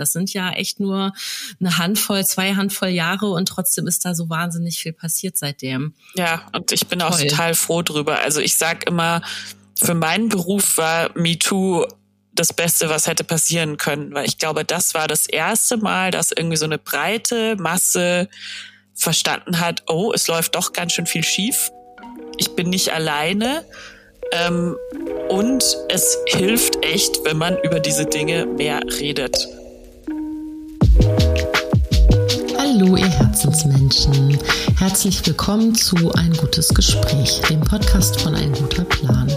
Das sind ja echt nur eine Handvoll, zwei Handvoll Jahre und trotzdem ist da so wahnsinnig viel passiert seitdem. Ja, und ich bin auch Toll. total froh drüber. Also ich sag immer, für meinen Beruf war MeToo das Beste, was hätte passieren können, weil ich glaube, das war das erste Mal, dass irgendwie so eine breite Masse verstanden hat, oh, es läuft doch ganz schön viel schief. Ich bin nicht alleine. Ähm, und es hilft echt, wenn man über diese Dinge mehr redet. Hallo, ihr Herzensmenschen. Herzlich willkommen zu Ein gutes Gespräch, dem Podcast von Ein guter Plan.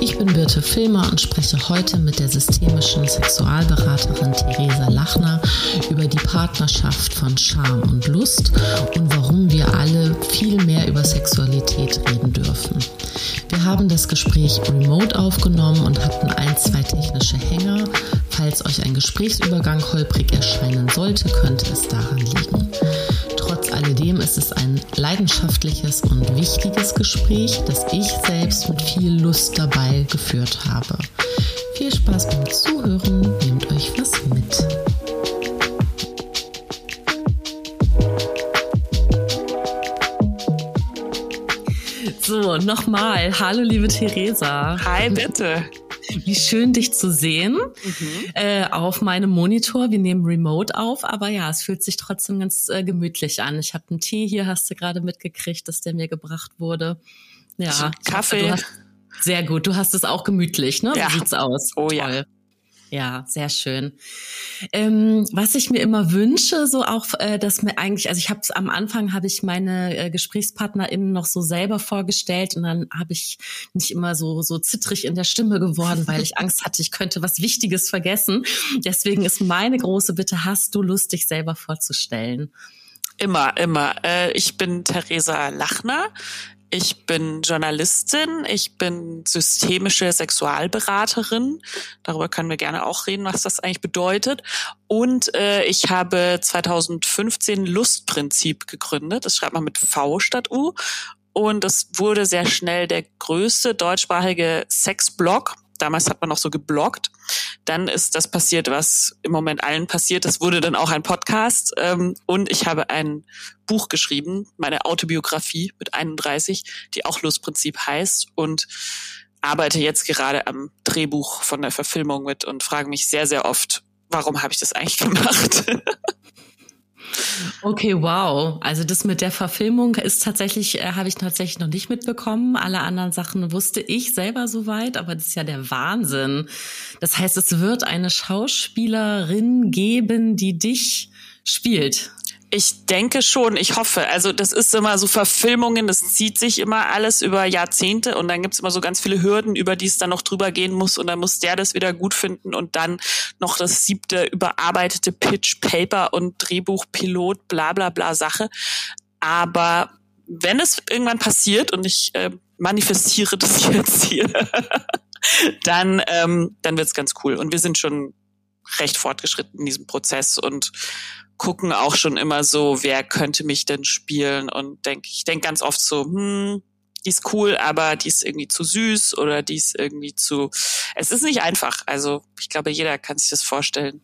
Ich bin Birte Filmer und spreche heute mit der systemischen Sexualberaterin Theresa Lachner über die Partnerschaft von Scham und Lust und warum wir alle viel mehr über Sexualität reden dürfen. Wir haben das Gespräch remote aufgenommen und hatten ein, zwei technische Hänger. Falls euch ein Gesprächsübergang holprig erscheinen sollte, könnte es daran liegen. Alledem ist es ein leidenschaftliches und wichtiges Gespräch, das ich selbst mit viel Lust dabei geführt habe. Viel Spaß beim Zuhören, nehmt euch was mit. So, nochmal. Hallo, liebe Theresa. Hi, bitte. Wie schön, dich zu sehen mhm. äh, auf meinem Monitor. Wir nehmen Remote auf, aber ja, es fühlt sich trotzdem ganz äh, gemütlich an. Ich habe einen Tee hier, hast du gerade mitgekriegt, dass der mir gebracht wurde. Ja, Kaffee. Sehr gut. Du hast es auch gemütlich, ne? Ja. Wie sieht's aus? Oh Toll. ja. Ja, sehr schön. Ähm, was ich mir immer wünsche, so auch, äh, dass mir eigentlich, also ich habe am Anfang habe ich meine äh, GesprächspartnerInnen noch so selber vorgestellt und dann habe ich nicht immer so so zittrig in der Stimme geworden, weil ich Angst hatte, ich könnte was Wichtiges vergessen. Deswegen ist meine große Bitte: Hast du Lust, dich selber vorzustellen? Immer, immer. Äh, ich bin Theresa Lachner. Ich bin Journalistin, ich bin systemische Sexualberaterin. Darüber können wir gerne auch reden, was das eigentlich bedeutet. Und äh, ich habe 2015 Lustprinzip gegründet. Das schreibt man mit V statt U. Und es wurde sehr schnell der größte deutschsprachige Sexblog damals hat man noch so gebloggt. Dann ist das passiert, was im Moment allen passiert. Es wurde dann auch ein Podcast ähm, und ich habe ein Buch geschrieben, meine Autobiografie mit 31, die auch Lustprinzip heißt und arbeite jetzt gerade am Drehbuch von der Verfilmung mit und frage mich sehr, sehr oft, warum habe ich das eigentlich gemacht? Okay, wow. Also das mit der Verfilmung ist tatsächlich, äh, habe ich tatsächlich noch nicht mitbekommen. Alle anderen Sachen wusste ich selber soweit, aber das ist ja der Wahnsinn. Das heißt, es wird eine Schauspielerin geben, die dich spielt. Ich denke schon, ich hoffe. Also das ist immer so Verfilmungen, das zieht sich immer alles über Jahrzehnte und dann gibt's immer so ganz viele Hürden, über die es dann noch drüber gehen muss und dann muss der das wieder gut finden und dann noch das siebte überarbeitete Pitch, Paper und Drehbuch, Pilot, bla bla bla Sache. Aber wenn es irgendwann passiert und ich äh, manifestiere das jetzt hier, dann, ähm, dann wird's ganz cool. Und wir sind schon recht fortgeschritten in diesem Prozess und gucken auch schon immer so, wer könnte mich denn spielen und denk, ich denke ganz oft so, hm, die ist cool, aber die ist irgendwie zu süß oder die ist irgendwie zu. Es ist nicht einfach. Also ich glaube, jeder kann sich das vorstellen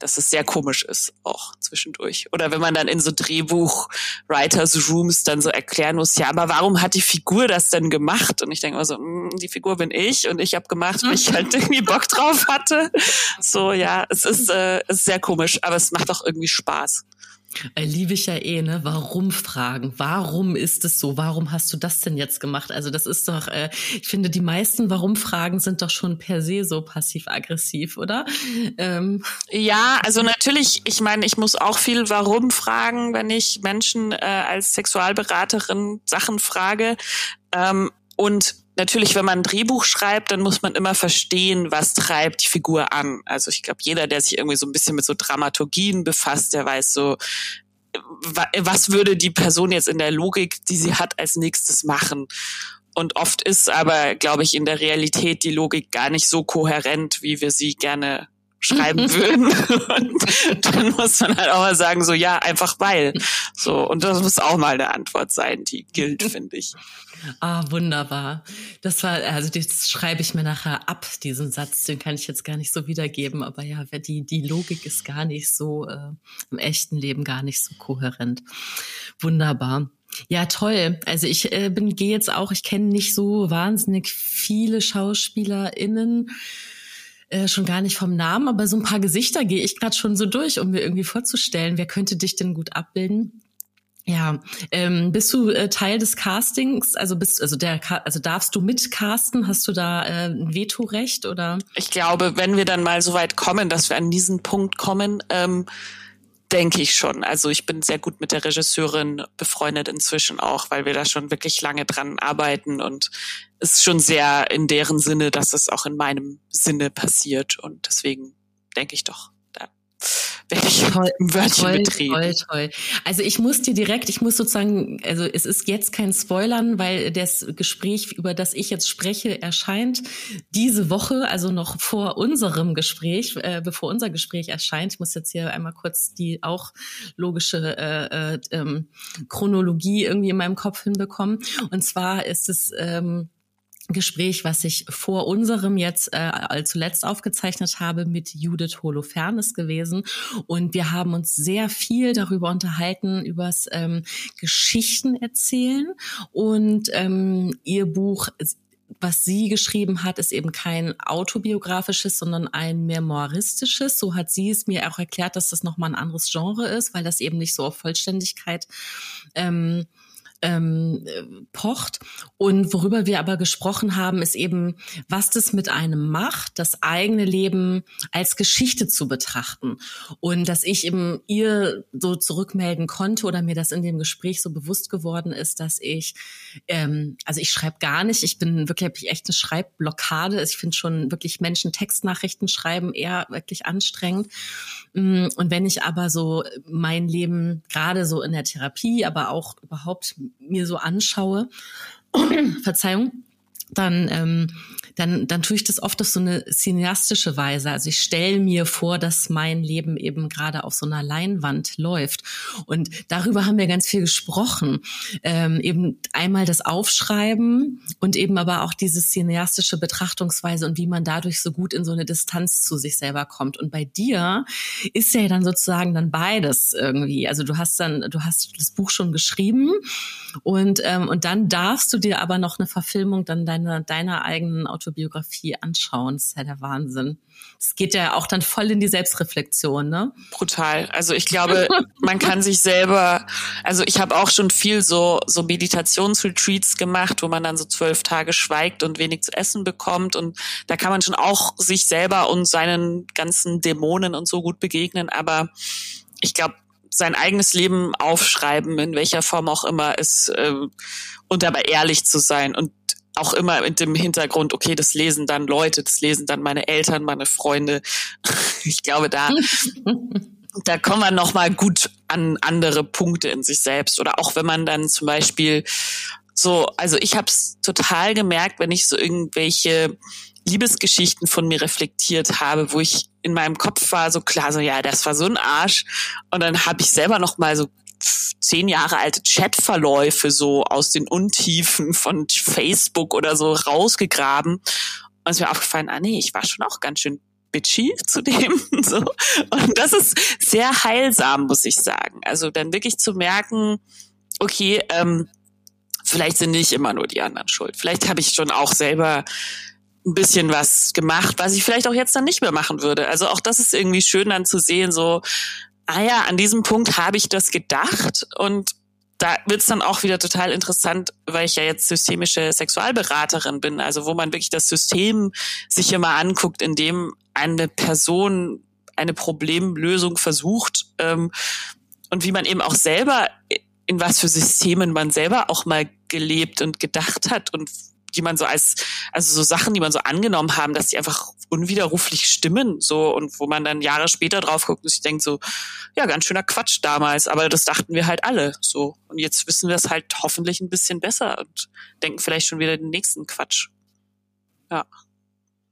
dass es sehr komisch ist, auch zwischendurch. Oder wenn man dann in so Drehbuch-Writers Rooms dann so erklären muss, ja, aber warum hat die Figur das denn gemacht? Und ich denke immer so, mh, hm, die Figur bin ich und ich habe gemacht, weil ich halt irgendwie Bock drauf hatte. So, ja, es ist, äh, es ist sehr komisch, aber es macht auch irgendwie Spaß. Äh, liebe ich ja eh, ne? Warum fragen? Warum ist es so? Warum hast du das denn jetzt gemacht? Also das ist doch, äh, ich finde, die meisten Warum-Fragen sind doch schon per se so passiv-aggressiv, oder? Ähm. Ja, also natürlich, ich meine, ich muss auch viel Warum fragen, wenn ich Menschen äh, als Sexualberaterin Sachen frage. Ähm, und natürlich, wenn man ein Drehbuch schreibt, dann muss man immer verstehen, was treibt die Figur an. Also ich glaube, jeder, der sich irgendwie so ein bisschen mit so Dramaturgien befasst, der weiß so, was würde die Person jetzt in der Logik, die sie hat, als nächstes machen? Und oft ist aber, glaube ich, in der Realität die Logik gar nicht so kohärent, wie wir sie gerne schreiben würden. und dann muss man halt auch mal sagen, so ja, einfach weil. So, und das muss auch mal eine Antwort sein, die gilt, finde ich. Ah, wunderbar. Das war, also das schreibe ich mir nachher ab, diesen Satz, den kann ich jetzt gar nicht so wiedergeben, aber ja, die, die Logik ist gar nicht so, äh, im echten Leben gar nicht so kohärent. Wunderbar. Ja, toll. Also ich äh, bin gehe jetzt auch, ich kenne nicht so wahnsinnig viele SchauspielerInnen, äh, schon gar nicht vom Namen, aber so ein paar Gesichter gehe ich gerade schon so durch, um mir irgendwie vorzustellen, wer könnte dich denn gut abbilden? Ja, ähm, bist du äh, Teil des Castings? Also bist also der also darfst du mitcasten? Hast du da äh, ein Vetorecht oder? Ich glaube, wenn wir dann mal so weit kommen, dass wir an diesen Punkt kommen, ähm, denke ich schon. Also ich bin sehr gut mit der Regisseurin befreundet inzwischen auch, weil wir da schon wirklich lange dran arbeiten und ist schon sehr in deren Sinne, dass es auch in meinem Sinne passiert und deswegen denke ich doch, da werde ich toll, ein Wörtchen toll, betreten. Toll, toll. Also ich muss dir direkt, ich muss sozusagen, also es ist jetzt kein Spoilern, weil das Gespräch, über das ich jetzt spreche, erscheint diese Woche, also noch vor unserem Gespräch, äh, bevor unser Gespräch erscheint. Ich muss jetzt hier einmal kurz die auch logische äh, äh, ähm, Chronologie irgendwie in meinem Kopf hinbekommen. Und zwar ist es ähm, Gespräch, was ich vor unserem jetzt äh, zuletzt aufgezeichnet habe mit Judith Holofernes gewesen. Und wir haben uns sehr viel darüber unterhalten, übers ähm, Geschichten erzählen. Und ähm, ihr Buch was sie geschrieben hat, ist eben kein autobiografisches, sondern ein memoiristisches. So hat sie es mir auch erklärt, dass das nochmal ein anderes Genre ist, weil das eben nicht so auf Vollständigkeit ähm, ähm, pocht. Und worüber wir aber gesprochen haben, ist eben, was das mit einem macht, das eigene Leben als Geschichte zu betrachten. Und dass ich eben ihr so zurückmelden konnte oder mir das in dem Gespräch so bewusst geworden ist, dass ich, ähm, also ich schreibe gar nicht, ich bin wirklich, echt eine Schreibblockade. Ich finde schon wirklich Menschen Textnachrichten schreiben eher wirklich anstrengend. Mm, und wenn ich aber so mein Leben gerade so in der Therapie, aber auch überhaupt mir so anschaue, Verzeihung, dann ähm, dann, dann tue ich das oft auf so eine cineastische Weise. Also ich stelle mir vor, dass mein Leben eben gerade auf so einer Leinwand läuft. Und darüber haben wir ganz viel gesprochen. Ähm, eben einmal das Aufschreiben und eben aber auch diese cineastische Betrachtungsweise und wie man dadurch so gut in so eine Distanz zu sich selber kommt. Und bei dir ist ja dann sozusagen dann beides irgendwie. Also du hast dann, du hast das Buch schon geschrieben und, ähm, und dann darfst du dir aber noch eine Verfilmung dann deiner, deiner eigenen Autobiografie anschauen. Das ist ja der Wahnsinn. Es geht ja auch dann voll in die Selbstreflexion, ne? Brutal. Also ich glaube, man kann sich selber, also ich habe auch schon viel so, so Meditationsretreats gemacht, wo man dann so zwölf Tage schweigt und wenig zu essen bekommt. Und da kann man schon auch sich selber und seinen ganzen Dämonen und so gut begegnen. Aber ich glaube, sein eigenes Leben aufschreiben, in welcher Form auch immer, ist äh, und dabei ehrlich zu sein und auch immer mit dem Hintergrund, okay, das lesen dann Leute, das lesen dann meine Eltern, meine Freunde. Ich glaube, da, da kommt man noch mal gut an andere Punkte in sich selbst. Oder auch wenn man dann zum Beispiel so, also ich habe es total gemerkt, wenn ich so irgendwelche Liebesgeschichten von mir reflektiert habe, wo ich in meinem Kopf war so klar, so ja, das war so ein Arsch. Und dann habe ich selber noch mal so zehn Jahre alte Chatverläufe so aus den Untiefen von Facebook oder so rausgegraben. Und es ist mir aufgefallen, ah nee, ich war schon auch ganz schön bitchy zu dem. so. Und das ist sehr heilsam, muss ich sagen. Also dann wirklich zu merken, okay, ähm, vielleicht sind nicht immer nur die anderen schuld. Vielleicht habe ich schon auch selber ein bisschen was gemacht, was ich vielleicht auch jetzt dann nicht mehr machen würde. Also auch das ist irgendwie schön dann zu sehen, so, ah ja, an diesem Punkt habe ich das gedacht und da wird's dann auch wieder total interessant, weil ich ja jetzt systemische Sexualberaterin bin, also wo man wirklich das System sich immer anguckt, in dem eine Person eine Problemlösung versucht ähm, und wie man eben auch selber in was für Systemen man selber auch mal gelebt und gedacht hat und die man so als, also so Sachen, die man so angenommen haben, dass die einfach unwiderruflich stimmen, so und wo man dann Jahre später drauf guckt und sich denkt so, ja, ganz schöner Quatsch damals, aber das dachten wir halt alle, so und jetzt wissen wir es halt hoffentlich ein bisschen besser und denken vielleicht schon wieder den nächsten Quatsch. Ja.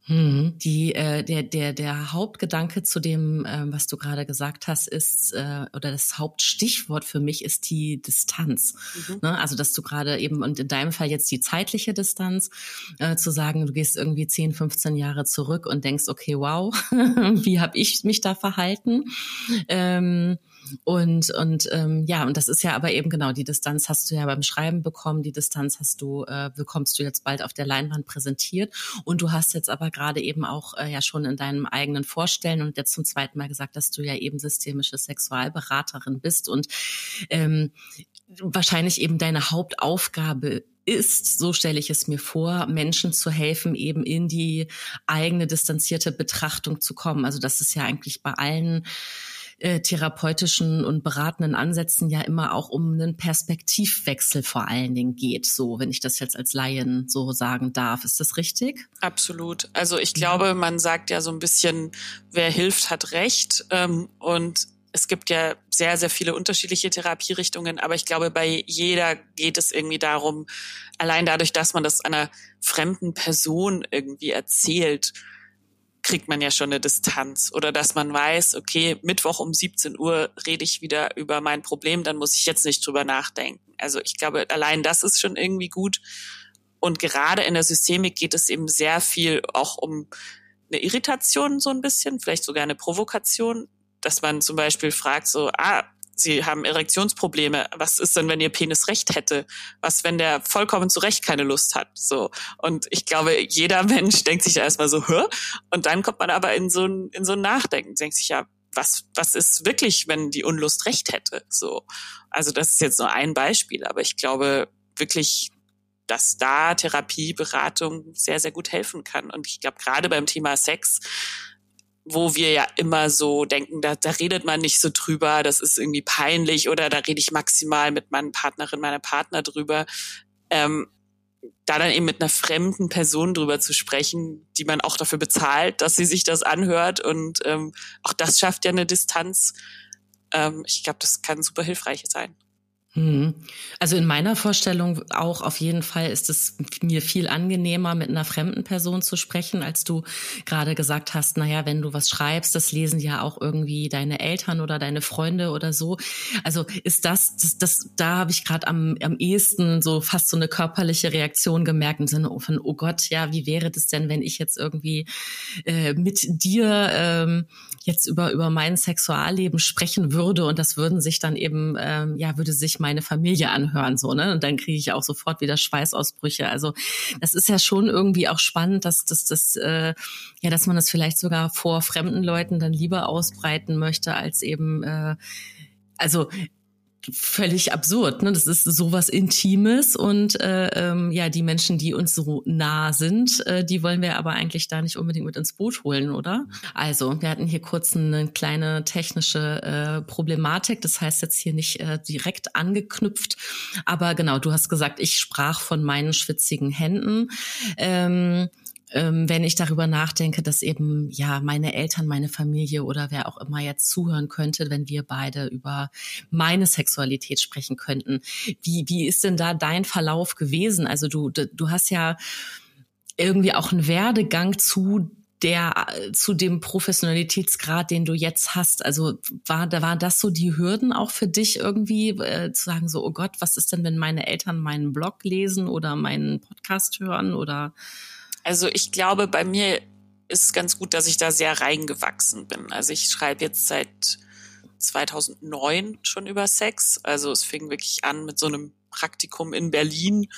Hm. Die, äh, der, der, der Hauptgedanke zu dem, äh, was du gerade gesagt hast, ist, äh, oder das Hauptstichwort für mich ist die Distanz. Mhm. Ne? Also, dass du gerade eben, und in deinem Fall jetzt die zeitliche Distanz, äh, zu sagen, du gehst irgendwie 10, 15 Jahre zurück und denkst, okay, wow, wie habe ich mich da verhalten? Ähm, und, und ähm, ja, und das ist ja aber eben genau, die Distanz hast du ja beim Schreiben bekommen, die Distanz hast du, äh, bekommst du jetzt bald auf der Leinwand präsentiert. Und du hast jetzt aber gerade eben auch äh, ja schon in deinem eigenen Vorstellen und jetzt zum zweiten Mal gesagt, dass du ja eben systemische Sexualberaterin bist und ähm, wahrscheinlich eben deine Hauptaufgabe ist, so stelle ich es mir vor, Menschen zu helfen, eben in die eigene distanzierte Betrachtung zu kommen. Also das ist ja eigentlich bei allen äh, therapeutischen und beratenden Ansätzen ja immer auch um einen Perspektivwechsel vor allen Dingen geht. So, wenn ich das jetzt als Laien so sagen darf. Ist das richtig? Absolut. Also ich glaube, man sagt ja so ein bisschen, wer hilft, hat Recht. Ähm, und es gibt ja sehr, sehr viele unterschiedliche Therapierichtungen, aber ich glaube, bei jeder geht es irgendwie darum, allein dadurch, dass man das einer fremden Person irgendwie erzählt, kriegt man ja schon eine Distanz oder dass man weiß, okay, Mittwoch um 17 Uhr rede ich wieder über mein Problem, dann muss ich jetzt nicht drüber nachdenken. Also ich glaube, allein das ist schon irgendwie gut. Und gerade in der Systemik geht es eben sehr viel auch um eine Irritation so ein bisschen, vielleicht sogar eine Provokation, dass man zum Beispiel fragt so, ah, Sie haben Erektionsprobleme. Was ist denn, wenn Ihr Penis recht hätte? Was, wenn der vollkommen zu Recht keine Lust hat? So. Und ich glaube, jeder Mensch denkt sich da erstmal so, hä? Und dann kommt man aber in so ein, in so ein Nachdenken, denkt sich ja, was, was ist wirklich, wenn die Unlust recht hätte? So. Also das ist jetzt nur ein Beispiel, aber ich glaube wirklich, dass da Therapie, Beratung sehr, sehr gut helfen kann. Und ich glaube, gerade beim Thema Sex wo wir ja immer so denken, da, da redet man nicht so drüber, das ist irgendwie peinlich oder da rede ich maximal mit meiner Partnerin, meiner Partner drüber. Ähm, da dann eben mit einer fremden Person drüber zu sprechen, die man auch dafür bezahlt, dass sie sich das anhört und ähm, auch das schafft ja eine Distanz. Ähm, ich glaube, das kann super hilfreich sein. Mhm. Also in meiner Vorstellung auch auf jeden Fall ist es mir viel angenehmer, mit einer fremden Person zu sprechen, als du gerade gesagt hast, naja, wenn du was schreibst, das lesen ja auch irgendwie deine Eltern oder deine Freunde oder so. Also ist das, das, das da habe ich gerade am, am ehesten so fast so eine körperliche Reaktion gemerkt im Sinne von, oh Gott, ja, wie wäre das denn, wenn ich jetzt irgendwie äh, mit dir ähm, jetzt über, über mein Sexualleben sprechen würde und das würden sich dann eben, ähm, ja, würde sich meine Familie anhören, so, ne? Und dann kriege ich auch sofort wieder Schweißausbrüche. Also das ist ja schon irgendwie auch spannend, dass, dass, dass, äh, ja, dass man das vielleicht sogar vor fremden Leuten dann lieber ausbreiten möchte, als eben äh, also völlig absurd. Ne? Das ist sowas Intimes und äh, ähm, ja, die Menschen, die uns so nah sind, äh, die wollen wir aber eigentlich da nicht unbedingt mit ins Boot holen, oder? Also, wir hatten hier kurz eine kleine technische äh, Problematik. Das heißt jetzt hier nicht äh, direkt angeknüpft, aber genau, du hast gesagt, ich sprach von meinen schwitzigen Händen. Ähm, ähm, wenn ich darüber nachdenke, dass eben ja meine Eltern, meine Familie oder wer auch immer jetzt zuhören könnte, wenn wir beide über meine Sexualität sprechen könnten. Wie, wie ist denn da dein Verlauf gewesen? Also du, du hast ja irgendwie auch einen Werdegang zu der zu dem Professionalitätsgrad, den du jetzt hast. Also war da war das so die Hürden auch für dich irgendwie äh, zu sagen so oh Gott, was ist denn, wenn meine Eltern meinen Blog lesen oder meinen Podcast hören oder also ich glaube, bei mir ist es ganz gut, dass ich da sehr reingewachsen bin. Also ich schreibe jetzt seit 2009 schon über Sex. Also es fing wirklich an mit so einem Praktikum in Berlin.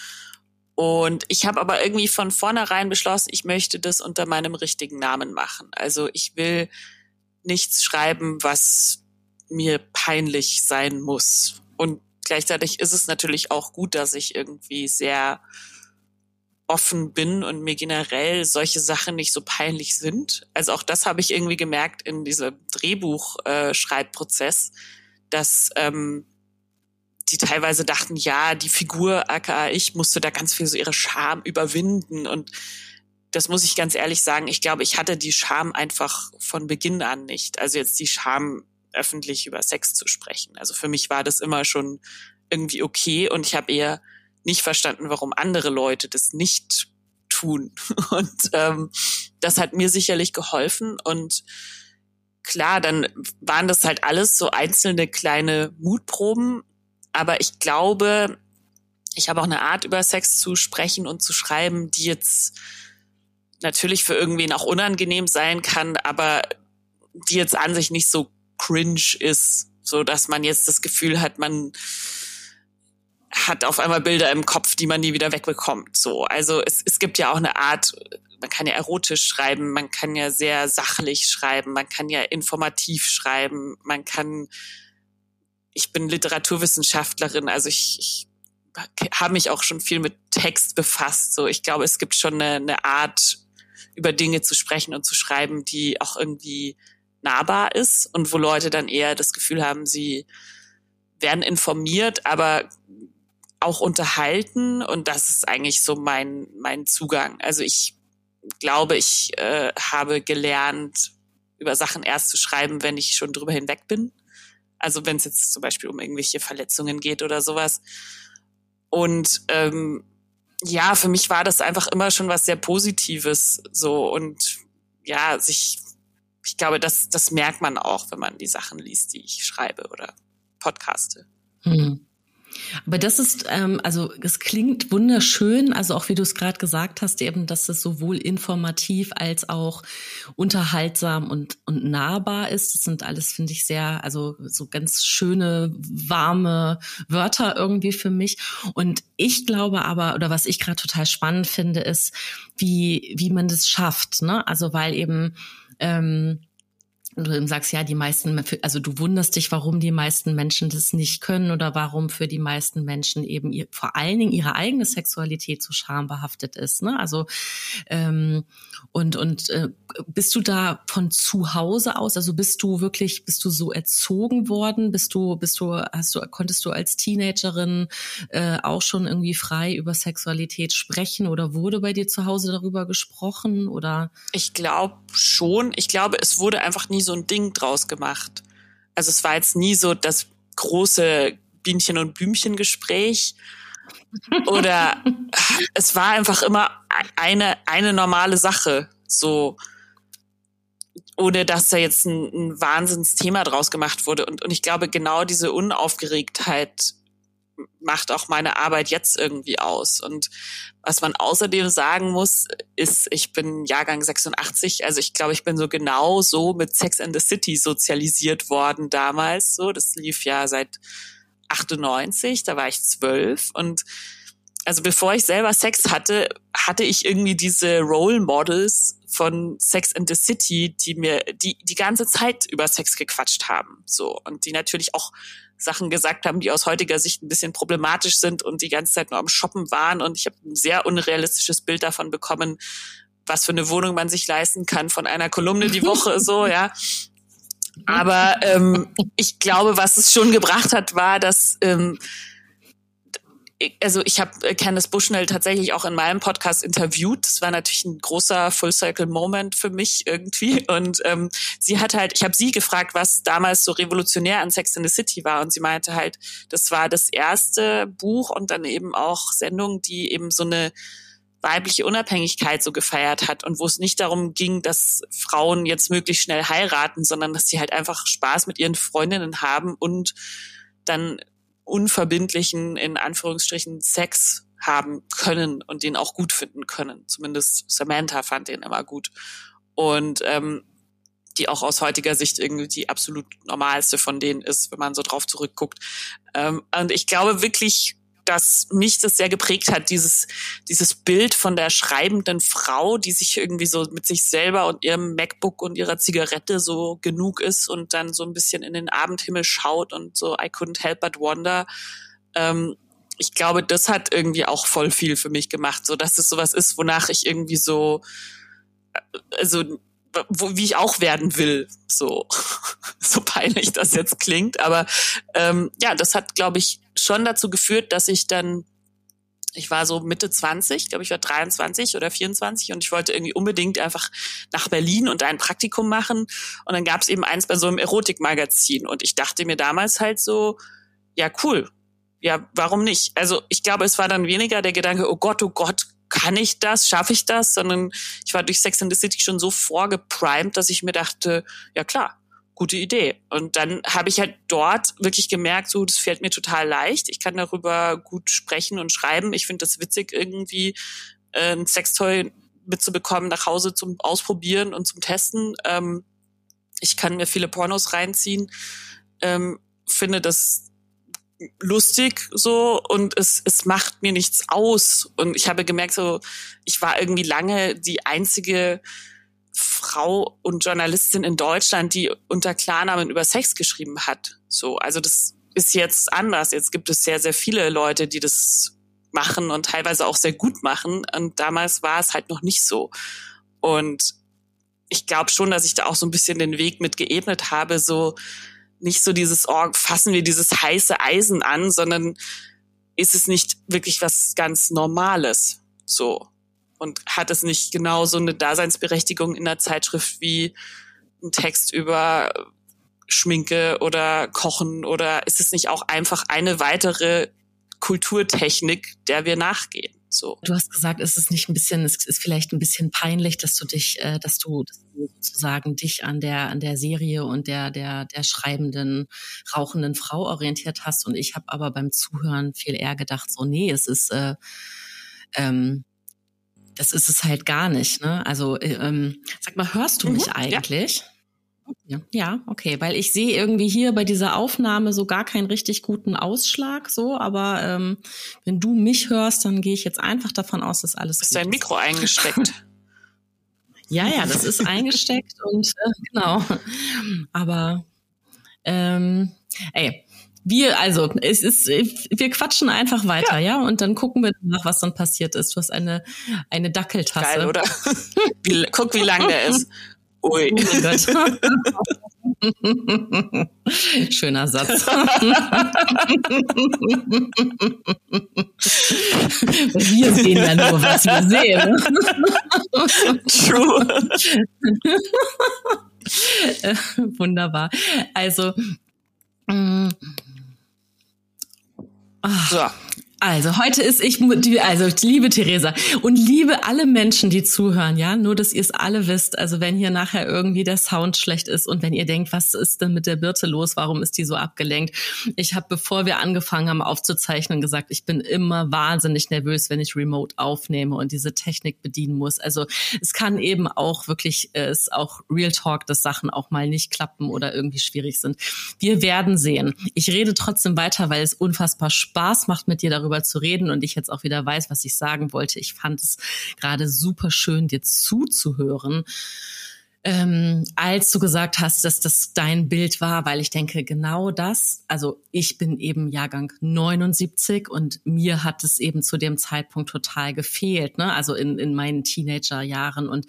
Und ich habe aber irgendwie von vornherein beschlossen, ich möchte das unter meinem richtigen Namen machen. Also ich will nichts schreiben, was mir peinlich sein muss. Und gleichzeitig ist es natürlich auch gut, dass ich irgendwie sehr offen bin und mir generell solche Sachen nicht so peinlich sind. Also auch das habe ich irgendwie gemerkt in diesem Drehbuchschreibprozess, äh, dass ähm, die teilweise dachten, ja, die Figur aka ich musste da ganz viel so ihre Scham überwinden und das muss ich ganz ehrlich sagen, ich glaube, ich hatte die Scham einfach von Beginn an nicht. Also jetzt die Scham öffentlich über Sex zu sprechen. Also für mich war das immer schon irgendwie okay und ich habe eher nicht verstanden, warum andere Leute das nicht tun. Und ähm, das hat mir sicherlich geholfen. Und klar, dann waren das halt alles so einzelne kleine Mutproben. Aber ich glaube, ich habe auch eine Art über Sex zu sprechen und zu schreiben, die jetzt natürlich für irgendwen auch unangenehm sein kann, aber die jetzt an sich nicht so cringe ist, so dass man jetzt das Gefühl hat, man hat auf einmal Bilder im Kopf, die man nie wieder wegbekommt. So, also es, es gibt ja auch eine Art, man kann ja erotisch schreiben, man kann ja sehr sachlich schreiben, man kann ja informativ schreiben, man kann. Ich bin Literaturwissenschaftlerin, also ich, ich habe mich auch schon viel mit Text befasst. So, ich glaube, es gibt schon eine, eine Art, über Dinge zu sprechen und zu schreiben, die auch irgendwie nahbar ist und wo Leute dann eher das Gefühl haben, sie werden informiert, aber auch unterhalten und das ist eigentlich so mein mein Zugang. Also ich glaube, ich äh, habe gelernt, über Sachen erst zu schreiben, wenn ich schon drüber hinweg bin. Also wenn es jetzt zum Beispiel um irgendwelche Verletzungen geht oder sowas. Und ähm, ja, für mich war das einfach immer schon was sehr Positives so und ja, sich, ich glaube, das, das merkt man auch, wenn man die Sachen liest, die ich schreibe oder podcaste. Hm. Aber das ist, ähm, also es klingt wunderschön, also auch wie du es gerade gesagt hast, eben, dass es sowohl informativ als auch unterhaltsam und, und nahbar ist. Das sind alles, finde ich, sehr, also so ganz schöne, warme Wörter irgendwie für mich. Und ich glaube aber, oder was ich gerade total spannend finde, ist, wie, wie man das schafft. Ne? Also weil eben ähm, du eben sagst, ja, die meisten, also du wunderst dich, warum die meisten Menschen das nicht können oder warum für die meisten Menschen eben ihr, vor allen Dingen ihre eigene Sexualität so schambehaftet ist. Ne? Also ähm, und und äh, bist du da von zu Hause aus? Also bist du wirklich, bist du so erzogen worden? Bist du, bist du, hast du, konntest du als Teenagerin äh, auch schon irgendwie frei über Sexualität sprechen oder wurde bei dir zu Hause darüber gesprochen oder? Ich glaube schon. Ich glaube, es wurde einfach nie so ein Ding draus gemacht. Also es war jetzt nie so das große Bienchen- und Blümchen-Gespräch. Oder es war einfach immer eine, eine normale Sache. So, ohne dass da jetzt ein, ein Wahnsinnsthema draus gemacht wurde. Und, und ich glaube, genau diese Unaufgeregtheit macht auch meine Arbeit jetzt irgendwie aus. Und was man außerdem sagen muss, ist, ich bin Jahrgang 86, also ich glaube, ich bin so genau so mit Sex and the City sozialisiert worden damals. So, das lief ja seit 98, da war ich zwölf und also bevor ich selber Sex hatte, hatte ich irgendwie diese Role Models von Sex and the City, die mir die die ganze Zeit über Sex gequatscht haben, so und die natürlich auch Sachen gesagt haben, die aus heutiger Sicht ein bisschen problematisch sind und die ganze Zeit nur am Shoppen waren. Und ich habe ein sehr unrealistisches Bild davon bekommen, was für eine Wohnung man sich leisten kann von einer Kolumne die Woche so, ja. Aber ähm, ich glaube, was es schon gebracht hat, war, dass ähm, also ich habe äh, Candice Bushnell tatsächlich auch in meinem Podcast interviewt. Das war natürlich ein großer Full Circle Moment für mich irgendwie. Und ähm, sie hat halt, ich habe sie gefragt, was damals so revolutionär an Sex in the City war. Und sie meinte halt, das war das erste Buch und dann eben auch Sendung, die eben so eine weibliche Unabhängigkeit so gefeiert hat und wo es nicht darum ging, dass Frauen jetzt möglichst schnell heiraten, sondern dass sie halt einfach Spaß mit ihren Freundinnen haben und dann unverbindlichen, in Anführungsstrichen, Sex haben können und den auch gut finden können. Zumindest Samantha fand den immer gut. Und ähm, die auch aus heutiger Sicht irgendwie die absolut normalste von denen ist, wenn man so drauf zurückguckt. Ähm, und ich glaube wirklich, dass mich das sehr geprägt hat, dieses, dieses Bild von der schreibenden Frau, die sich irgendwie so mit sich selber und ihrem MacBook und ihrer Zigarette so genug ist und dann so ein bisschen in den Abendhimmel schaut und so I couldn't help but wonder. Ähm, ich glaube, das hat irgendwie auch voll viel für mich gemacht, so dass es sowas ist, wonach ich irgendwie so, äh, also wo, wie ich auch werden will, so so peinlich das jetzt klingt, aber ähm, ja, das hat, glaube ich, schon dazu geführt, dass ich dann ich war so Mitte 20, glaube ich war 23 oder 24 und ich wollte irgendwie unbedingt einfach nach Berlin und ein Praktikum machen. Und dann gab es eben eins bei so einem Erotikmagazin. Und ich dachte mir damals halt so, ja cool, ja warum nicht? Also ich glaube, es war dann weniger der Gedanke, oh Gott, oh Gott, kann ich das, schaffe ich das, sondern ich war durch Sex and the City schon so vorgeprimed, dass ich mir dachte, ja klar, gute Idee. Und dann habe ich halt dort wirklich gemerkt, so, das fällt mir total leicht. Ich kann darüber gut sprechen und schreiben. Ich finde das witzig, irgendwie äh, ein Sextoy mitzubekommen, nach Hause zum Ausprobieren und zum Testen. Ähm, ich kann mir viele Pornos reinziehen. Ähm, finde das lustig so und es, es macht mir nichts aus. Und ich habe gemerkt, so, ich war irgendwie lange die einzige Frau und Journalistin in Deutschland, die unter Klarnamen über Sex geschrieben hat. So, also das ist jetzt anders. Jetzt gibt es sehr, sehr viele Leute, die das machen und teilweise auch sehr gut machen. Und damals war es halt noch nicht so. Und ich glaube schon, dass ich da auch so ein bisschen den Weg mit geebnet habe, so nicht so dieses, oh, fassen wir dieses heiße Eisen an, sondern ist es nicht wirklich was ganz Normales, so. Und hat es nicht genauso eine Daseinsberechtigung in der Zeitschrift wie ein Text über Schminke oder Kochen oder ist es nicht auch einfach eine weitere Kulturtechnik, der wir nachgehen? So. Du hast gesagt, es ist nicht ein bisschen, es ist vielleicht ein bisschen peinlich, dass du dich, äh, dass du, dass du sozusagen dich an der an der Serie und der der der schreibenden rauchenden Frau orientiert hast. Und ich habe aber beim Zuhören viel eher gedacht, so nee, es ist äh, ähm, das ist es halt gar nicht. Ne? Also äh, ähm, sag mal, hörst du mich mhm, eigentlich? Ja. Ja, okay, weil ich sehe irgendwie hier bei dieser Aufnahme so gar keinen richtig guten Ausschlag, so, aber ähm, wenn du mich hörst, dann gehe ich jetzt einfach davon aus, dass alles. Ist dein Mikro eingesteckt? ja, ja, das ist eingesteckt und äh, genau. Aber ähm, ey, wir, also, es ist, wir quatschen einfach weiter, ja, ja? und dann gucken wir nach, was dann passiert ist. Du hast eine, eine Dackeltasse. Geil, oder? Wie, guck, wie lang der ist. Ui. Oh mein Gott. Schöner Satz. wir sehen ja nur, was wir sehen. True. Wunderbar. Also, mh, mm, ach, so. Also heute ist ich, also liebe Theresa und liebe alle Menschen, die zuhören, ja, nur dass ihr es alle wisst. Also wenn hier nachher irgendwie der Sound schlecht ist und wenn ihr denkt, was ist denn mit der Birte los, warum ist die so abgelenkt? Ich habe, bevor wir angefangen haben aufzuzeichnen, gesagt, ich bin immer wahnsinnig nervös, wenn ich Remote aufnehme und diese Technik bedienen muss. Also es kann eben auch wirklich, es äh, auch Real Talk, dass Sachen auch mal nicht klappen oder irgendwie schwierig sind. Wir werden sehen. Ich rede trotzdem weiter, weil es unfassbar Spaß macht, mit dir darüber darüber zu reden und ich jetzt auch wieder weiß, was ich sagen wollte. Ich fand es gerade super schön, dir zuzuhören ähm, als du gesagt hast, dass das dein Bild war, weil ich denke, genau das, also ich bin eben Jahrgang 79 und mir hat es eben zu dem Zeitpunkt total gefehlt, ne? also in, in meinen Teenagerjahren und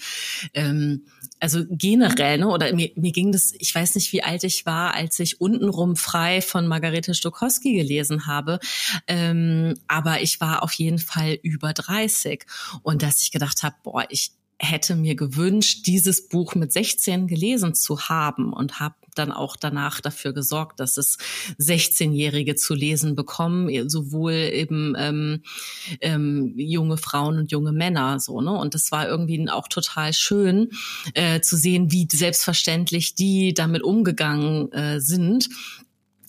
ähm, also generell, ne? oder mir, mir ging das, ich weiß nicht, wie alt ich war, als ich untenrum frei von Margarete Stokowski gelesen habe, ähm, aber ich war auf jeden Fall über 30 und dass ich gedacht habe, boah, ich hätte mir gewünscht, dieses Buch mit 16 gelesen zu haben und habe dann auch danach dafür gesorgt, dass es 16-Jährige zu lesen bekommen, sowohl eben ähm, ähm, junge Frauen und junge Männer so ne? Und das war irgendwie auch total schön äh, zu sehen, wie selbstverständlich die damit umgegangen äh, sind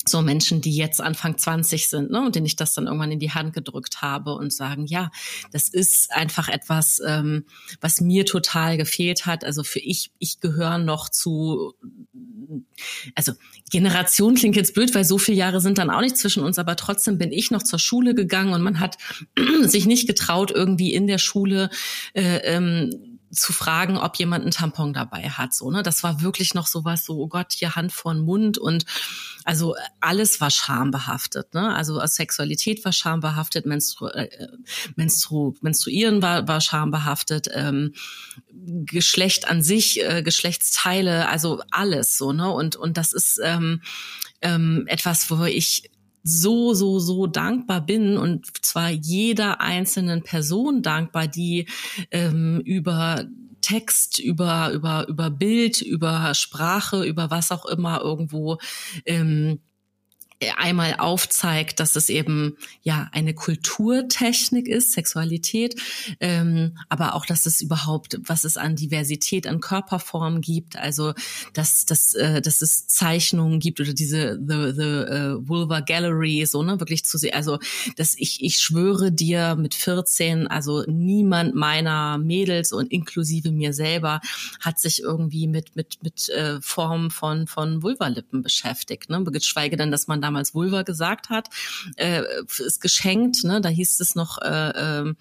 so Menschen, die jetzt Anfang 20 sind, ne, und denen ich das dann irgendwann in die Hand gedrückt habe und sagen, ja, das ist einfach etwas, ähm, was mir total gefehlt hat. Also für ich, ich gehöre noch zu, also Generation klingt jetzt blöd, weil so viele Jahre sind dann auch nicht zwischen uns, aber trotzdem bin ich noch zur Schule gegangen und man hat sich nicht getraut, irgendwie in der Schule äh, ähm, zu fragen, ob jemand einen Tampon dabei hat. So, ne? Das war wirklich noch sowas, so, oh Gott, hier Hand vor den Mund und also alles war schambehaftet. Ne? Also Sexualität war schambehaftet, Menstru äh, Menstru Menstruieren war, war schambehaftet, ähm, Geschlecht an sich, äh, Geschlechtsteile, also alles so, ne? Und, und das ist ähm, ähm, etwas, wo ich so, so, so dankbar bin und zwar jeder einzelnen Person dankbar, die ähm, über Text, über, über, über Bild, über Sprache, über was auch immer irgendwo ähm, einmal aufzeigt, dass es eben ja eine Kulturtechnik ist, Sexualität, ähm, aber auch, dass es überhaupt, was es an Diversität, an Körperformen gibt, also dass, dass, äh, dass es Zeichnungen gibt oder diese The, the uh, Vulva Gallery, so, ne, wirklich zu sehen, also dass ich, ich schwöre dir mit 14, also niemand meiner Mädels und inklusive mir selber hat sich irgendwie mit, mit, mit äh, Formen von, von Vulvalippen beschäftigt, ne, geschweige denn, dass man da damals Vulva gesagt hat, äh, ist geschenkt. Ne? Da hieß es noch, äh, äh,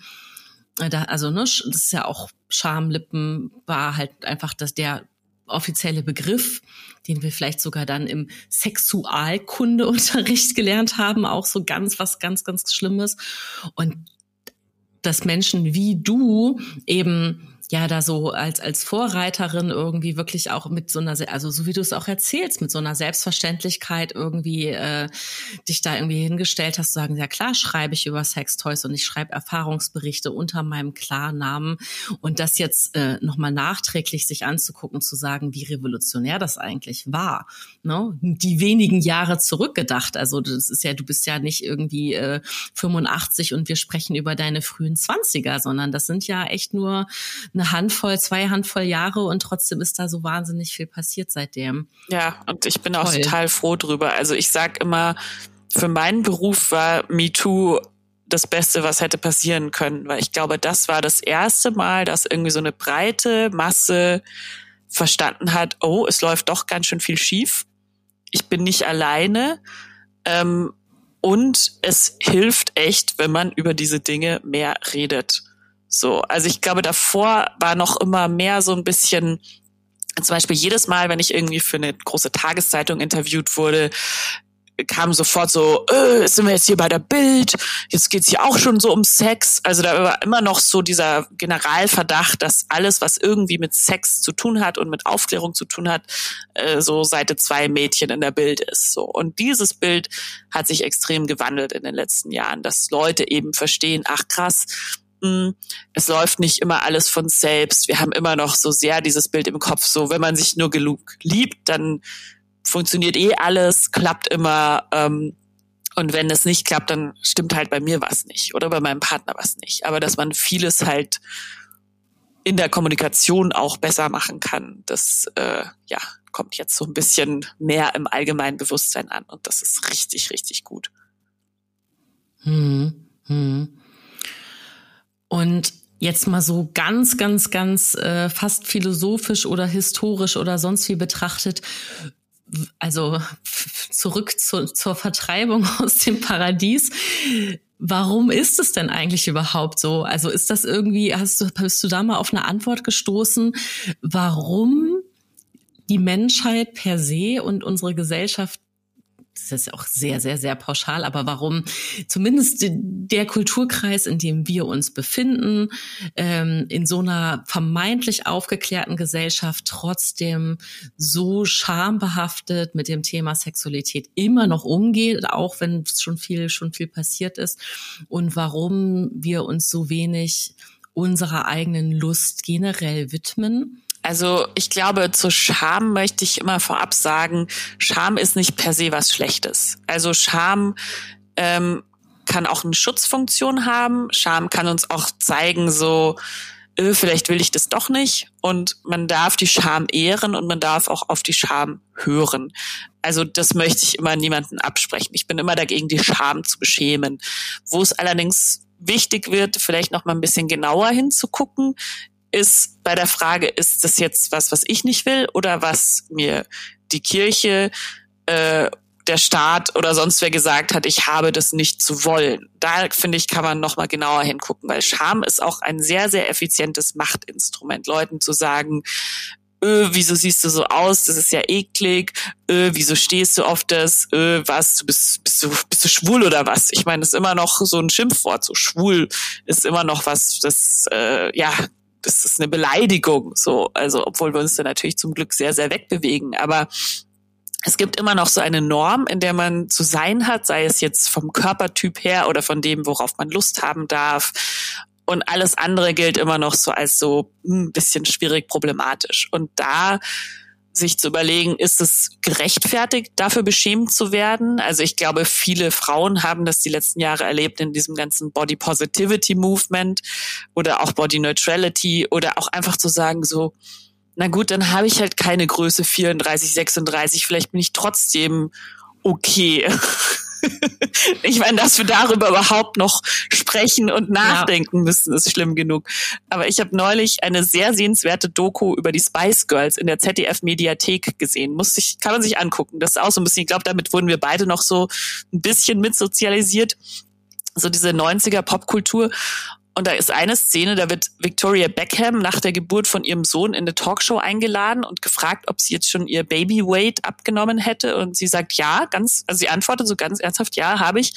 da, also ne, das ist ja auch Schamlippen war halt einfach dass der offizielle Begriff, den wir vielleicht sogar dann im Sexualkundeunterricht gelernt haben, auch so ganz was ganz ganz Schlimmes und dass Menschen wie du eben ja da so als als Vorreiterin irgendwie wirklich auch mit so einer also so wie du es auch erzählst mit so einer Selbstverständlichkeit irgendwie äh, dich da irgendwie hingestellt hast zu sagen ja klar schreibe ich über Sextoys und ich schreibe Erfahrungsberichte unter meinem Klarnamen. Und das jetzt äh, noch mal nachträglich sich anzugucken zu sagen wie revolutionär das eigentlich war ne? Die wenigen Jahre zurückgedacht. Also das ist ja du bist ja nicht irgendwie äh, 85 und wir sprechen über deine frühen 20er sondern das sind ja echt nur eine eine Handvoll, zwei Handvoll Jahre und trotzdem ist da so wahnsinnig viel passiert seitdem. Ja, und ich bin Toll. auch total froh drüber. Also ich sag immer, für meinen Beruf war MeToo das Beste, was hätte passieren können, weil ich glaube, das war das erste Mal, dass irgendwie so eine breite Masse verstanden hat, oh, es läuft doch ganz schön viel schief. Ich bin nicht alleine. Ähm, und es hilft echt, wenn man über diese Dinge mehr redet. So, also ich glaube, davor war noch immer mehr so ein bisschen, zum Beispiel jedes Mal, wenn ich irgendwie für eine große Tageszeitung interviewt wurde, kam sofort so, äh, sind wir jetzt hier bei der Bild, jetzt geht's hier auch schon so um Sex. Also da war immer noch so dieser Generalverdacht, dass alles, was irgendwie mit Sex zu tun hat und mit Aufklärung zu tun hat, äh, so Seite zwei Mädchen in der Bild ist. So Und dieses Bild hat sich extrem gewandelt in den letzten Jahren, dass Leute eben verstehen, ach krass, es läuft nicht immer alles von selbst. Wir haben immer noch so sehr dieses Bild im Kopf, so wenn man sich nur genug liebt, dann funktioniert eh alles, klappt immer. Ähm, und wenn es nicht klappt, dann stimmt halt bei mir was nicht oder bei meinem Partner was nicht. Aber dass man vieles halt in der Kommunikation auch besser machen kann, das äh, ja kommt jetzt so ein bisschen mehr im allgemeinen Bewusstsein an und das ist richtig, richtig gut. Hm, hm. Und jetzt mal so ganz, ganz, ganz äh, fast philosophisch oder historisch oder sonst wie betrachtet, also zurück zu, zur Vertreibung aus dem Paradies. Warum ist es denn eigentlich überhaupt so? Also ist das irgendwie, hast du, bist du da mal auf eine Antwort gestoßen, warum die Menschheit per se und unsere Gesellschaft das ist auch sehr, sehr, sehr pauschal, aber warum zumindest der Kulturkreis, in dem wir uns befinden, ähm, in so einer vermeintlich aufgeklärten Gesellschaft trotzdem so schambehaftet mit dem Thema Sexualität immer noch umgeht, auch wenn schon viel, schon viel passiert ist und warum wir uns so wenig unserer eigenen Lust generell widmen also ich glaube, zu Scham möchte ich immer vorab sagen, Scham ist nicht per se was Schlechtes. Also Scham ähm, kann auch eine Schutzfunktion haben. Scham kann uns auch zeigen, so, äh, vielleicht will ich das doch nicht. Und man darf die Scham ehren und man darf auch auf die Scham hören. Also das möchte ich immer niemanden absprechen. Ich bin immer dagegen, die Scham zu beschämen. Wo es allerdings wichtig wird, vielleicht noch mal ein bisschen genauer hinzugucken, ist bei der Frage, ist das jetzt was, was ich nicht will oder was mir die Kirche, äh, der Staat oder sonst wer gesagt hat, ich habe das nicht zu wollen. Da finde ich, kann man noch mal genauer hingucken, weil Scham ist auch ein sehr, sehr effizientes Machtinstrument, Leuten zu sagen, öh, wieso siehst du so aus? Das ist ja eklig. Öh, wieso stehst du auf das? Öh, was? Du bist, bist du, bist du schwul oder was? Ich meine, das ist immer noch so ein Schimpfwort. So schwul ist immer noch was, das äh, ja das ist eine Beleidigung, so, also obwohl wir uns da natürlich zum Glück sehr, sehr wegbewegen, aber es gibt immer noch so eine Norm, in der man zu sein hat, sei es jetzt vom Körpertyp her oder von dem, worauf man Lust haben darf. Und alles andere gilt immer noch so als so ein hm, bisschen schwierig problematisch. Und da sich zu überlegen, ist es gerechtfertigt, dafür beschämt zu werden? Also ich glaube, viele Frauen haben das die letzten Jahre erlebt in diesem ganzen Body Positivity Movement oder auch Body Neutrality oder auch einfach zu sagen so, na gut, dann habe ich halt keine Größe 34, 36, vielleicht bin ich trotzdem okay. ich meine, dass wir darüber überhaupt noch sprechen und nachdenken ja. müssen, ist schlimm genug. Aber ich habe neulich eine sehr sehenswerte Doku über die Spice Girls in der ZDF Mediathek gesehen. Muss ich, kann man sich angucken. Das ist auch so ein bisschen, ich glaube, damit wurden wir beide noch so ein bisschen mitsozialisiert so diese 90er Popkultur. Und da ist eine Szene, da wird Victoria Beckham nach der Geburt von ihrem Sohn in eine Talkshow eingeladen und gefragt, ob sie jetzt schon ihr Babyweight abgenommen hätte. Und sie sagt ja, ganz, also sie antwortet so ganz ernsthaft, ja, habe ich.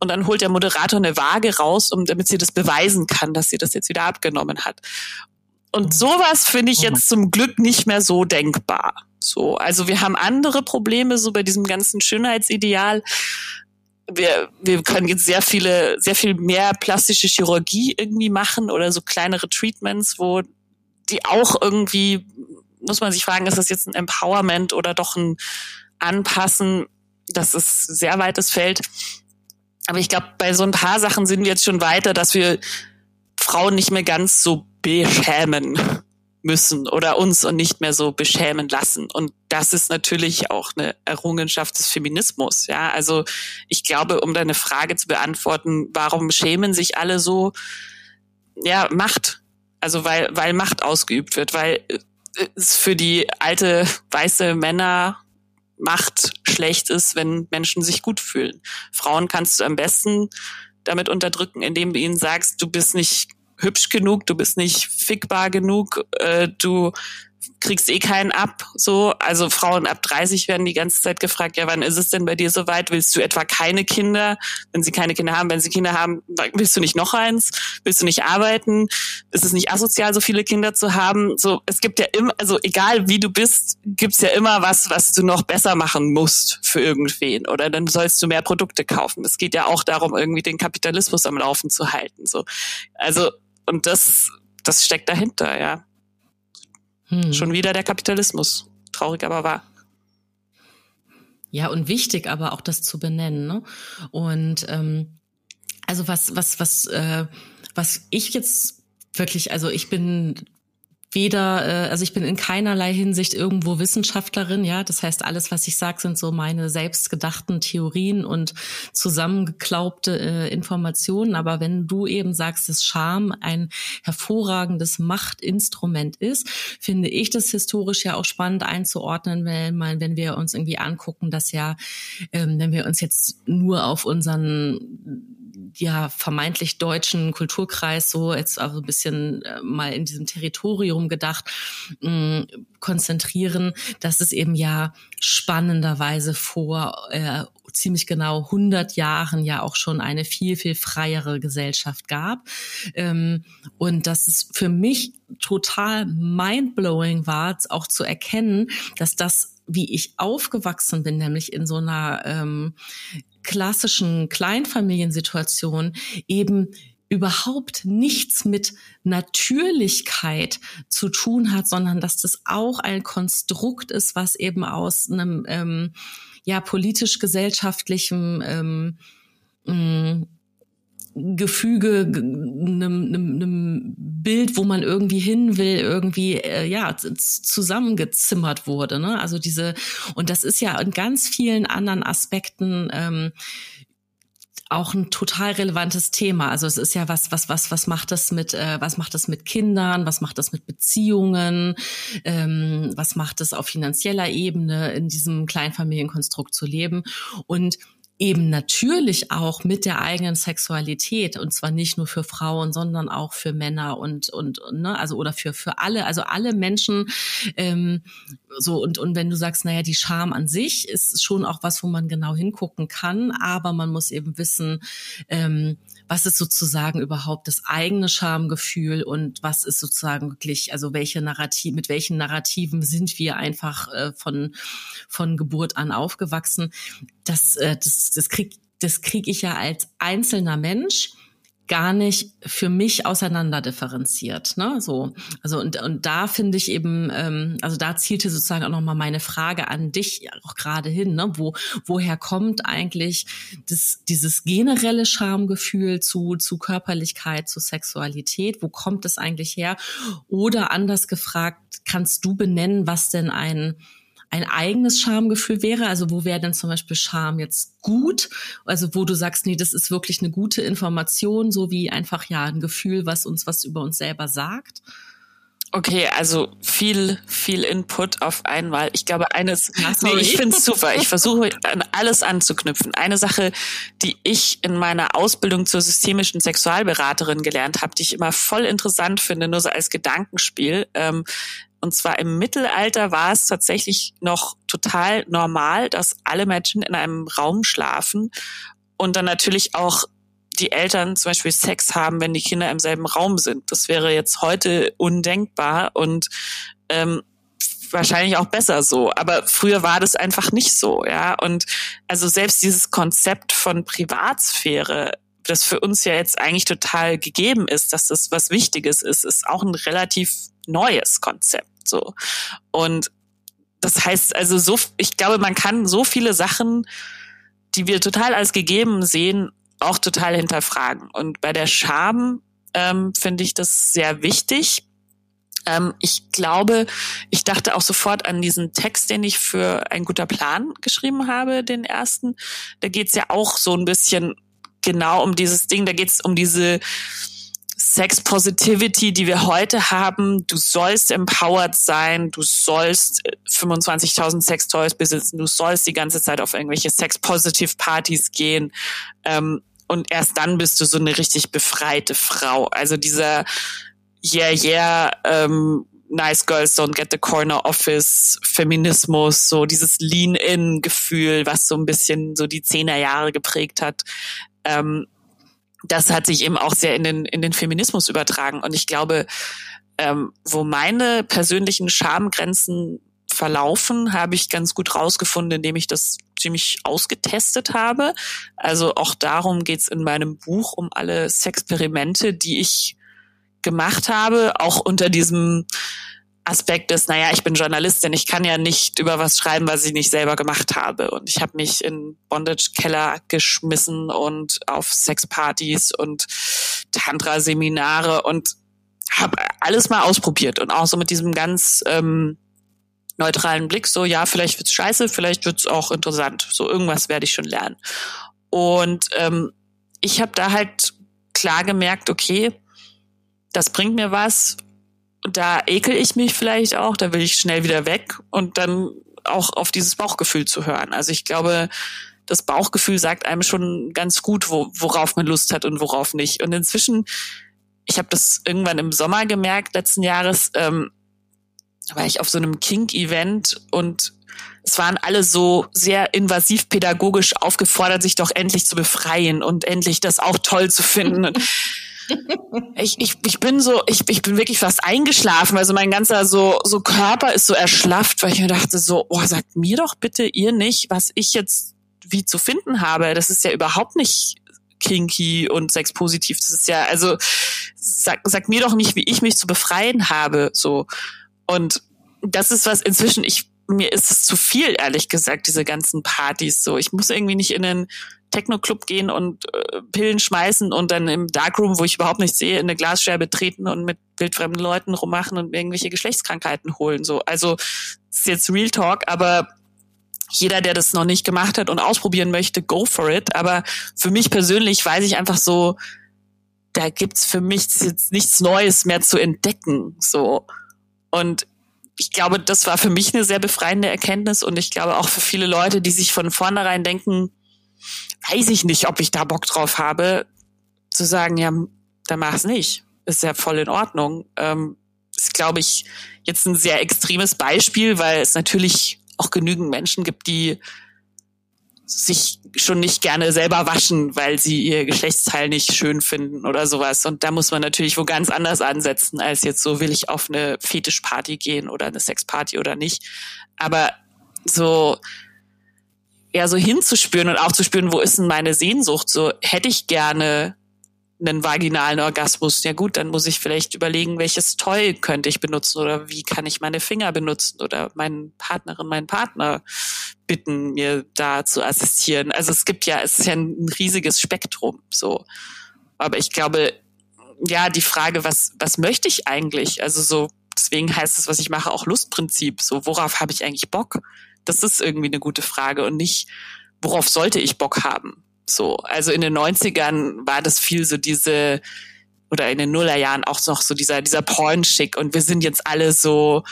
Und dann holt der Moderator eine Waage raus, um, damit sie das beweisen kann, dass sie das jetzt wieder abgenommen hat. Und mhm. sowas finde ich oh jetzt zum Glück nicht mehr so denkbar. So, also wir haben andere Probleme so bei diesem ganzen Schönheitsideal wir, wir können jetzt sehr viele, sehr viel mehr plastische Chirurgie irgendwie machen oder so kleinere Treatments, wo die auch irgendwie, muss man sich fragen, ist das jetzt ein Empowerment oder doch ein Anpassen? Das ist sehr weites Feld. Aber ich glaube, bei so ein paar Sachen sind wir jetzt schon weiter, dass wir Frauen nicht mehr ganz so beschämen müssen oder uns und nicht mehr so beschämen lassen. Und das ist natürlich auch eine Errungenschaft des Feminismus. Ja, also ich glaube, um deine Frage zu beantworten, warum schämen sich alle so? Ja, Macht. Also weil, weil Macht ausgeübt wird, weil es für die alte weiße Männer Macht schlecht ist, wenn Menschen sich gut fühlen. Frauen kannst du am besten damit unterdrücken, indem du ihnen sagst, du bist nicht hübsch genug, du bist nicht fickbar genug, äh, du kriegst eh keinen ab, so. Also Frauen ab 30 werden die ganze Zeit gefragt, ja, wann ist es denn bei dir soweit? Willst du etwa keine Kinder? Wenn sie keine Kinder haben, wenn sie Kinder haben, willst du nicht noch eins? Willst du nicht arbeiten? Ist es nicht asozial, so viele Kinder zu haben? So, es gibt ja immer, also egal wie du bist, gibt's ja immer was, was du noch besser machen musst für irgendwen. Oder dann sollst du mehr Produkte kaufen. Es geht ja auch darum, irgendwie den Kapitalismus am Laufen zu halten, so. Also, und das, das steckt dahinter, ja. Hm. Schon wieder der Kapitalismus. Traurig, aber wahr. Ja, und wichtig aber auch das zu benennen. Ne? Und ähm, also was, was, was, äh, was ich jetzt wirklich, also ich bin weder, äh, also ich bin in keinerlei Hinsicht irgendwo Wissenschaftlerin, ja. Das heißt, alles, was ich sage, sind so meine selbstgedachten Theorien und zusammengeklaubte äh, Informationen. Aber wenn du eben sagst, dass Scham ein hervorragendes Machtinstrument ist, finde ich das historisch ja auch spannend einzuordnen, wenn man, wenn wir uns irgendwie angucken, dass ja, ähm, wenn wir uns jetzt nur auf unseren ja vermeintlich deutschen Kulturkreis so jetzt auch ein bisschen äh, mal in diesem Territorium gedacht mh, mm, konzentrieren, dass es eben ja spannenderweise vor äh, ziemlich genau 100 Jahren ja auch schon eine viel viel freiere Gesellschaft gab. Ähm, und dass es für mich total mindblowing war, auch zu erkennen, dass das wie ich aufgewachsen bin, nämlich in so einer ähm, klassischen Kleinfamiliensituation eben überhaupt nichts mit Natürlichkeit zu tun hat, sondern dass das auch ein Konstrukt ist, was eben aus einem ähm, ja politisch-gesellschaftlichem ähm, mm, Gefüge, einem, einem, einem Bild, wo man irgendwie hin will, irgendwie äh, ja zusammengezimmert wurde. Ne? Also diese und das ist ja in ganz vielen anderen Aspekten ähm, auch ein total relevantes Thema. Also es ist ja was, was, was, was macht das mit, äh, was macht das mit Kindern, was macht das mit Beziehungen, ähm, was macht es auf finanzieller Ebene in diesem Kleinfamilienkonstrukt zu leben und eben natürlich auch mit der eigenen Sexualität und zwar nicht nur für Frauen, sondern auch für Männer und und ne, also oder für für alle, also alle Menschen ähm, so und und wenn du sagst, naja, die Scham an sich ist schon auch was, wo man genau hingucken kann, aber man muss eben wissen, ähm, was ist sozusagen überhaupt das eigene Schamgefühl und was ist sozusagen wirklich, also welche Narrativ, mit welchen Narrativen sind wir einfach äh, von von Geburt an aufgewachsen? Das äh, das das krieg das krieg ich ja als einzelner Mensch gar nicht für mich auseinander differenziert. Ne? So, also und, und da finde ich eben, ähm, also da zielte sozusagen auch nochmal meine Frage an dich auch gerade hin, ne? Wo, woher kommt eigentlich das, dieses generelle Schamgefühl zu, zu Körperlichkeit, zu Sexualität? Wo kommt es eigentlich her? Oder anders gefragt, kannst du benennen, was denn ein ein eigenes Schamgefühl wäre? Also wo wäre denn zum Beispiel Scham jetzt gut? Also wo du sagst, nee, das ist wirklich eine gute Information, so wie einfach ja ein Gefühl, was uns was über uns selber sagt? Okay, also viel, viel Input auf einmal. Ich glaube, eines, nee, ich finde es super. Ich versuche an alles anzuknüpfen. Eine Sache, die ich in meiner Ausbildung zur systemischen Sexualberaterin gelernt habe, die ich immer voll interessant finde, nur so als Gedankenspiel, ähm, und zwar im Mittelalter war es tatsächlich noch total normal, dass alle Menschen in einem Raum schlafen und dann natürlich auch die Eltern zum Beispiel Sex haben, wenn die Kinder im selben Raum sind. Das wäre jetzt heute undenkbar und ähm, wahrscheinlich auch besser so. Aber früher war das einfach nicht so, ja. Und also selbst dieses Konzept von Privatsphäre, das für uns ja jetzt eigentlich total gegeben ist, dass das was Wichtiges ist, ist auch ein relativ neues Konzept. So. Und das heißt also so, ich glaube, man kann so viele Sachen, die wir total als gegeben sehen, auch total hinterfragen. Und bei der Scham ähm, finde ich das sehr wichtig. Ähm, ich glaube, ich dachte auch sofort an diesen Text, den ich für ein guter Plan geschrieben habe, den ersten. Da geht's ja auch so ein bisschen genau um dieses Ding, da geht's um diese Sex Positivity, die wir heute haben. Du sollst empowered sein, du sollst 25.000 Sex Toys besitzen, du sollst die ganze Zeit auf irgendwelche Sex Positive Partys gehen. Ähm, und erst dann bist du so eine richtig befreite Frau. Also dieser Yeah, yeah, ähm, Nice Girls Don't Get the Corner Office, Feminismus, so dieses Lean-In-Gefühl, was so ein bisschen so die Zehnerjahre geprägt hat. Ähm, das hat sich eben auch sehr in den, in den Feminismus übertragen. Und ich glaube, ähm, wo meine persönlichen Schamgrenzen verlaufen, habe ich ganz gut rausgefunden, indem ich das ziemlich ausgetestet habe. Also auch darum geht's in meinem Buch, um alle Sexperimente, die ich gemacht habe, auch unter diesem Aspekt ist, naja, ich bin Journalistin, ich kann ja nicht über was schreiben, was ich nicht selber gemacht habe. Und ich habe mich in Bondage-Keller geschmissen und auf Sexpartys und Tantra-Seminare und habe alles mal ausprobiert und auch so mit diesem ganz ähm, neutralen Blick, so ja, vielleicht wird's scheiße, vielleicht wird's auch interessant. So irgendwas werde ich schon lernen. Und ähm, ich habe da halt klar gemerkt, okay, das bringt mir was da ekel ich mich vielleicht auch, da will ich schnell wieder weg und dann auch auf dieses Bauchgefühl zu hören. Also ich glaube, das Bauchgefühl sagt einem schon ganz gut, wo, worauf man Lust hat und worauf nicht. Und inzwischen, ich habe das irgendwann im Sommer gemerkt, letzten Jahres, ähm, war ich auf so einem Kink-Event und es waren alle so sehr invasiv pädagogisch aufgefordert, sich doch endlich zu befreien und endlich das auch toll zu finden. ich, ich, ich bin so, ich, ich bin wirklich fast eingeschlafen. Also mein ganzer so, so Körper ist so erschlafft, weil ich mir dachte so, oh, sagt mir doch bitte ihr nicht, was ich jetzt wie zu finden habe. Das ist ja überhaupt nicht kinky und sexpositiv. Das ist ja, also sag, sag mir doch nicht, wie ich mich zu befreien habe. So. Und das ist was inzwischen, ich, mir ist es zu viel, ehrlich gesagt, diese ganzen Partys. So, ich muss irgendwie nicht in den Techno-Club gehen und äh, Pillen schmeißen und dann im Darkroom, wo ich überhaupt nichts sehe, in eine Glasscherbe treten und mit wildfremden Leuten rummachen und irgendwelche Geschlechtskrankheiten holen. So, also ist jetzt Real Talk, aber jeder, der das noch nicht gemacht hat und ausprobieren möchte, go for it. Aber für mich persönlich weiß ich einfach so, da gibt's für mich jetzt nichts Neues mehr zu entdecken. So und ich glaube, das war für mich eine sehr befreiende Erkenntnis und ich glaube auch für viele Leute, die sich von vornherein denken, weiß ich nicht, ob ich da Bock drauf habe, zu sagen, ja, dann mach's nicht. Ist ja voll in Ordnung. Ähm, ist, glaube ich, jetzt ein sehr extremes Beispiel, weil es natürlich auch genügend Menschen gibt, die sich schon nicht gerne selber waschen, weil sie ihr Geschlechtsteil nicht schön finden oder sowas. Und da muss man natürlich wo ganz anders ansetzen, als jetzt so, will ich auf eine Fetischparty gehen oder eine Sexparty oder nicht. Aber so eher so hinzuspüren und auch zu spüren, wo ist denn meine Sehnsucht? So hätte ich gerne einen vaginalen Orgasmus. Ja gut, dann muss ich vielleicht überlegen, welches Toy könnte ich benutzen oder wie kann ich meine Finger benutzen oder meinen Partnerin, meinen Partner bitten, mir da zu assistieren. Also es gibt ja, es ist ja ein riesiges Spektrum, so. Aber ich glaube, ja, die Frage, was, was möchte ich eigentlich? Also so, deswegen heißt es, was ich mache, auch Lustprinzip. So, worauf habe ich eigentlich Bock? Das ist irgendwie eine gute Frage und nicht, worauf sollte ich Bock haben? So, also in den 90ern war das viel so diese, oder in den Nullerjahren auch noch so dieser, dieser Porn-Schick und wir sind jetzt alle so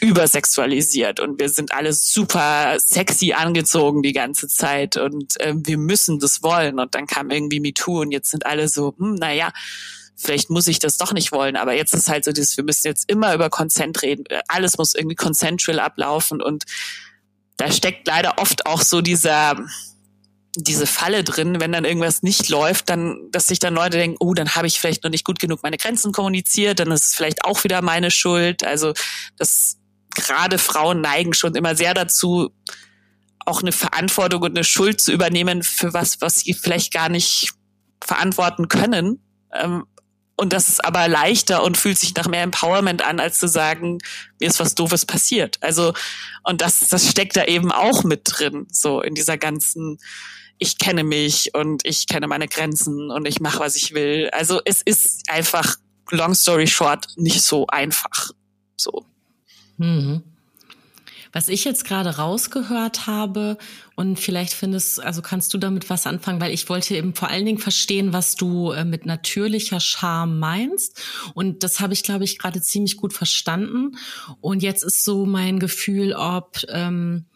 übersexualisiert und wir sind alle super sexy angezogen die ganze Zeit und äh, wir müssen das wollen und dann kam irgendwie MeToo und jetzt sind alle so, hm, naja, vielleicht muss ich das doch nicht wollen, aber jetzt ist halt so dieses, wir müssen jetzt immer über Consent reden, alles muss irgendwie consensual ablaufen und da steckt leider oft auch so dieser, diese Falle drin, wenn dann irgendwas nicht läuft, dann, dass sich dann Leute denken, oh, dann habe ich vielleicht noch nicht gut genug meine Grenzen kommuniziert, dann ist es vielleicht auch wieder meine Schuld. Also das gerade Frauen neigen schon immer sehr dazu, auch eine Verantwortung und eine Schuld zu übernehmen für was, was sie vielleicht gar nicht verantworten können. Ähm, und das ist aber leichter und fühlt sich nach mehr Empowerment an, als zu sagen, mir ist was Doofes passiert. Also, und das, das steckt da eben auch mit drin, so in dieser ganzen ich kenne mich und ich kenne meine Grenzen und ich mache, was ich will. Also es ist einfach, long story short, nicht so einfach. So. Mhm. Was ich jetzt gerade rausgehört habe und vielleicht findest, also kannst du damit was anfangen, weil ich wollte eben vor allen Dingen verstehen, was du äh, mit natürlicher Charme meinst. Und das habe ich, glaube ich, gerade ziemlich gut verstanden. Und jetzt ist so mein Gefühl, ob ähm,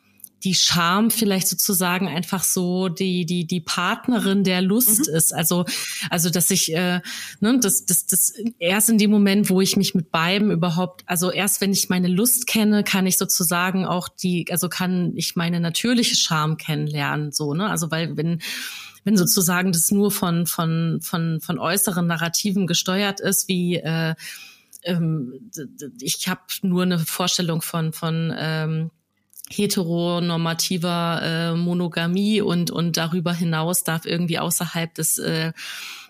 die Scham vielleicht sozusagen einfach so die die die Partnerin der Lust mhm. ist. Also also dass ich äh, ne, das das das erst in dem Moment, wo ich mich mit beiden überhaupt, also erst wenn ich meine Lust kenne, kann ich sozusagen auch die, also kann ich meine natürliche Scham kennenlernen. So ne, also weil wenn wenn sozusagen das nur von von von von äußeren Narrativen gesteuert ist, wie äh, ähm, ich habe nur eine Vorstellung von von ähm, heteronormativer äh, Monogamie und und darüber hinaus darf irgendwie außerhalb des äh,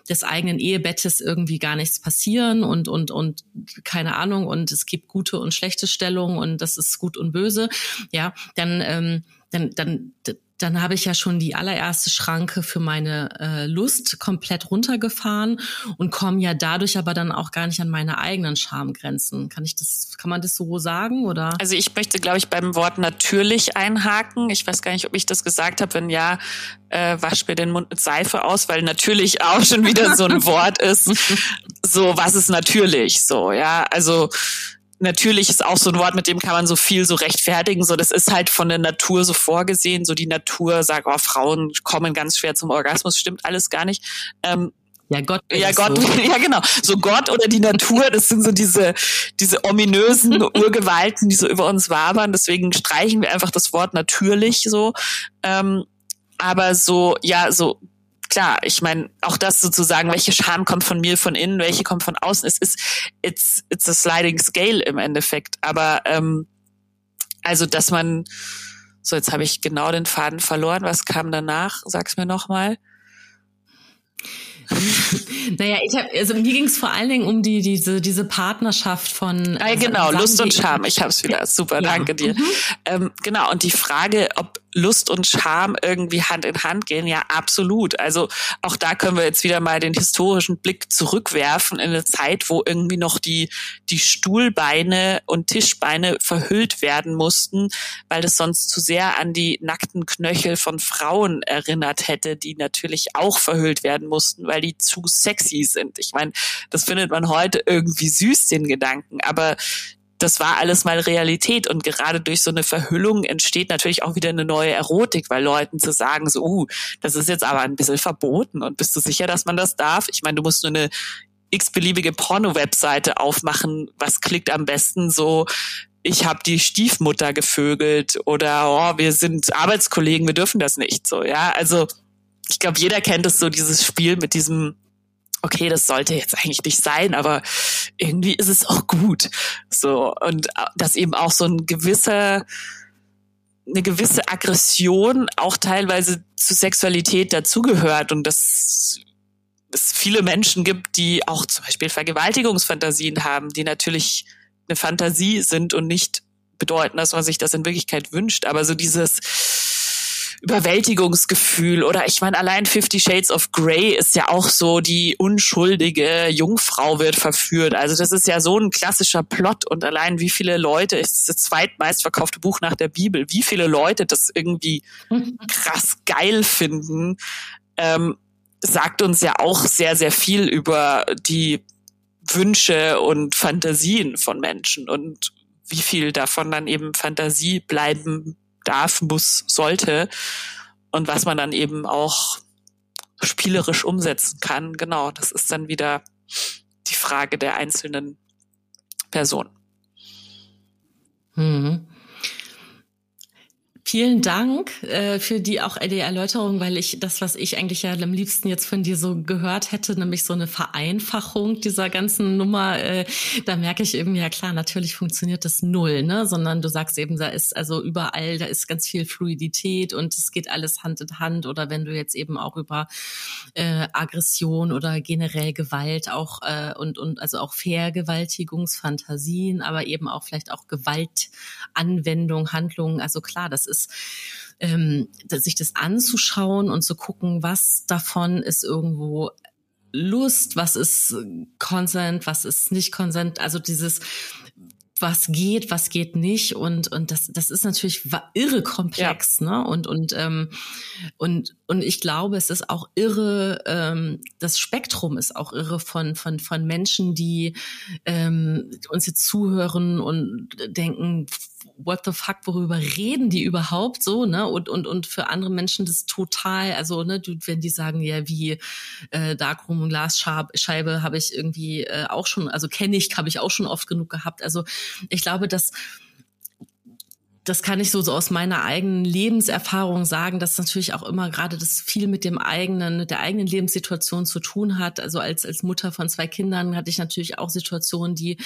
des eigenen Ehebettes irgendwie gar nichts passieren und und und keine Ahnung. Und es gibt gute und schlechte Stellungen und das ist gut und böse. Ja dann ähm, dann dann dann habe ich ja schon die allererste Schranke für meine äh, Lust komplett runtergefahren und komme ja dadurch aber dann auch gar nicht an meine eigenen Schamgrenzen. Kann ich das, kann man das so sagen oder? Also ich möchte, glaube ich, beim Wort natürlich einhaken. Ich weiß gar nicht, ob ich das gesagt habe. Wenn ja, äh, wasch mir den Mund mit Seife aus, weil natürlich auch schon wieder so ein Wort ist. So, was ist natürlich? So, ja, also natürlich ist auch so ein Wort, mit dem kann man so viel so rechtfertigen. So, das ist halt von der Natur so vorgesehen. So die Natur sagt, oh, Frauen kommen ganz schwer zum Orgasmus, stimmt alles gar nicht. Ähm, ja, Gott. Ja, Gott, so. ja, genau. So Gott oder die Natur, das sind so diese, diese ominösen Urgewalten, die so über uns wabern. Deswegen streichen wir einfach das Wort natürlich so. Ähm, aber so, ja, so klar, ich meine, auch das sozusagen, welche Scham kommt von mir von innen, welche kommt von außen, es ist, it's, it's a sliding scale im Endeffekt. Aber ähm, also, dass man, so jetzt habe ich genau den Faden verloren, was kam danach? Sag's mir nochmal. naja, ich habe, also mir ging es vor allen Dingen um die diese diese Partnerschaft von. Ah, genau, Lust und Charme. Ich habe es wieder. Super, ja. danke dir. Mhm. Ähm, genau und die Frage, ob Lust und Scham irgendwie Hand in Hand gehen? Ja, absolut. Also auch da können wir jetzt wieder mal den historischen Blick zurückwerfen in eine Zeit, wo irgendwie noch die, die Stuhlbeine und Tischbeine verhüllt werden mussten, weil das sonst zu sehr an die nackten Knöchel von Frauen erinnert hätte, die natürlich auch verhüllt werden mussten, weil die zu sexy sind. Ich meine, das findet man heute irgendwie süß, den Gedanken, aber das war alles mal Realität und gerade durch so eine Verhüllung entsteht natürlich auch wieder eine neue Erotik, weil Leuten zu sagen, so, uh, das ist jetzt aber ein bisschen verboten und bist du sicher, dass man das darf? Ich meine, du musst nur eine x-beliebige Porno-Webseite aufmachen, was klickt am besten so, ich habe die Stiefmutter gevögelt oder oh, wir sind Arbeitskollegen, wir dürfen das nicht so, ja. Also ich glaube, jeder kennt es so, dieses Spiel mit diesem okay, das sollte jetzt eigentlich nicht sein, aber irgendwie ist es auch gut. So, und äh, dass eben auch so ein gewisser, eine gewisse Aggression auch teilweise zu Sexualität dazugehört und das es viele Menschen gibt, die auch zum Beispiel Vergewaltigungsfantasien haben, die natürlich eine Fantasie sind und nicht bedeuten, dass man sich das in Wirklichkeit wünscht. Aber so dieses Überwältigungsgefühl oder ich meine, allein Fifty Shades of Grey ist ja auch so, die unschuldige Jungfrau wird verführt. Also das ist ja so ein klassischer Plot und allein wie viele Leute, ist das zweitmeistverkaufte Buch nach der Bibel, wie viele Leute das irgendwie krass geil finden, ähm, sagt uns ja auch sehr, sehr viel über die Wünsche und Fantasien von Menschen und wie viel davon dann eben Fantasie bleiben darf, muss, sollte und was man dann eben auch spielerisch umsetzen kann. Genau, das ist dann wieder die Frage der einzelnen Person. Mhm. Vielen Dank äh, für die auch die Erläuterung, weil ich das, was ich eigentlich ja am liebsten jetzt von dir so gehört hätte, nämlich so eine Vereinfachung dieser ganzen Nummer, äh, da merke ich eben, ja klar, natürlich funktioniert das null, ne? Sondern du sagst eben, da ist also überall, da ist ganz viel Fluidität und es geht alles Hand in Hand. Oder wenn du jetzt eben auch über äh, Aggression oder generell Gewalt auch äh, und, und also auch Vergewaltigungsfantasien, aber eben auch vielleicht auch Gewaltanwendung, Handlungen, also klar, das ist ist, ähm, sich das anzuschauen und zu gucken, was davon ist irgendwo Lust, was ist Consent, was ist nicht Consent, also dieses was geht, was geht nicht. Und und das das ist natürlich irre komplex, ja. ne? Und und ähm, und und ich glaube, es ist auch irre, ähm, das Spektrum ist auch irre von von von Menschen, die ähm, uns jetzt zuhören und denken, what the fuck, worüber reden die überhaupt so, ne? Und, und, und für andere Menschen das total, also, ne, wenn die sagen, ja, wie äh, Darkroom und Glasscheibe habe ich irgendwie äh, auch schon, also kenne ich, habe ich auch schon oft genug gehabt. Also ich glaube, dass das kann ich so, so aus meiner eigenen Lebenserfahrung sagen, dass natürlich auch immer gerade das viel mit dem eigenen, mit der eigenen Lebenssituation zu tun hat. Also als, als Mutter von zwei Kindern hatte ich natürlich auch Situationen, die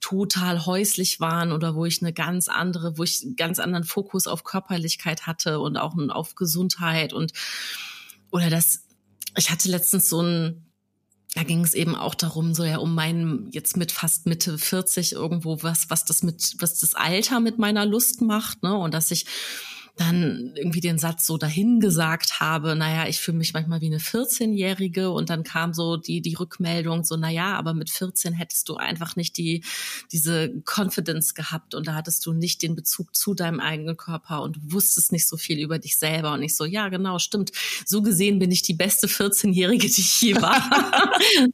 total häuslich waren oder wo ich eine ganz andere, wo ich einen ganz anderen Fokus auf Körperlichkeit hatte und auch auf Gesundheit und, oder das, ich hatte letztens so ein, da ging es eben auch darum, so ja um meinen jetzt mit fast Mitte 40 irgendwo was, was das mit, was das Alter mit meiner Lust macht, ne? Und dass ich dann irgendwie den Satz so dahin gesagt habe, naja, ich fühle mich manchmal wie eine 14-Jährige und dann kam so die, die Rückmeldung so, naja, aber mit 14 hättest du einfach nicht die, diese Confidence gehabt und da hattest du nicht den Bezug zu deinem eigenen Körper und wusstest nicht so viel über dich selber und ich so, ja, genau, stimmt. So gesehen bin ich die beste 14-Jährige, die ich je war.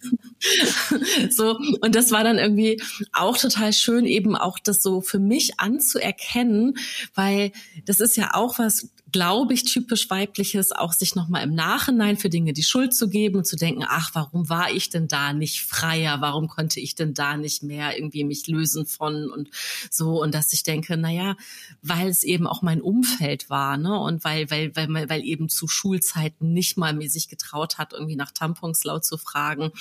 so, und das war dann irgendwie auch total schön, eben auch das so für mich anzuerkennen, weil das ist ja auch was, glaube ich, typisch weibliches, auch sich nochmal im Nachhinein für Dinge die Schuld zu geben und zu denken, ach, warum war ich denn da nicht freier? Warum konnte ich denn da nicht mehr irgendwie mich lösen von und so? Und dass ich denke, naja, weil es eben auch mein Umfeld war, ne? Und weil, weil, weil, weil eben zu Schulzeiten nicht mal mir sich getraut hat, irgendwie nach Tampons laut zu fragen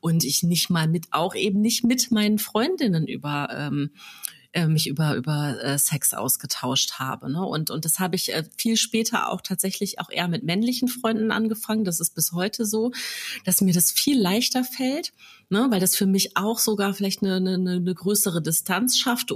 und ich nicht mal mit, auch eben nicht mit meinen Freundinnen über, ähm, äh, mich über über äh, Sex ausgetauscht habe. Ne? Und und das habe ich äh, viel später auch tatsächlich auch eher mit männlichen Freunden angefangen. Das ist bis heute so, dass mir das viel leichter fällt, ne? weil das für mich auch sogar vielleicht eine, eine, eine größere Distanz schafft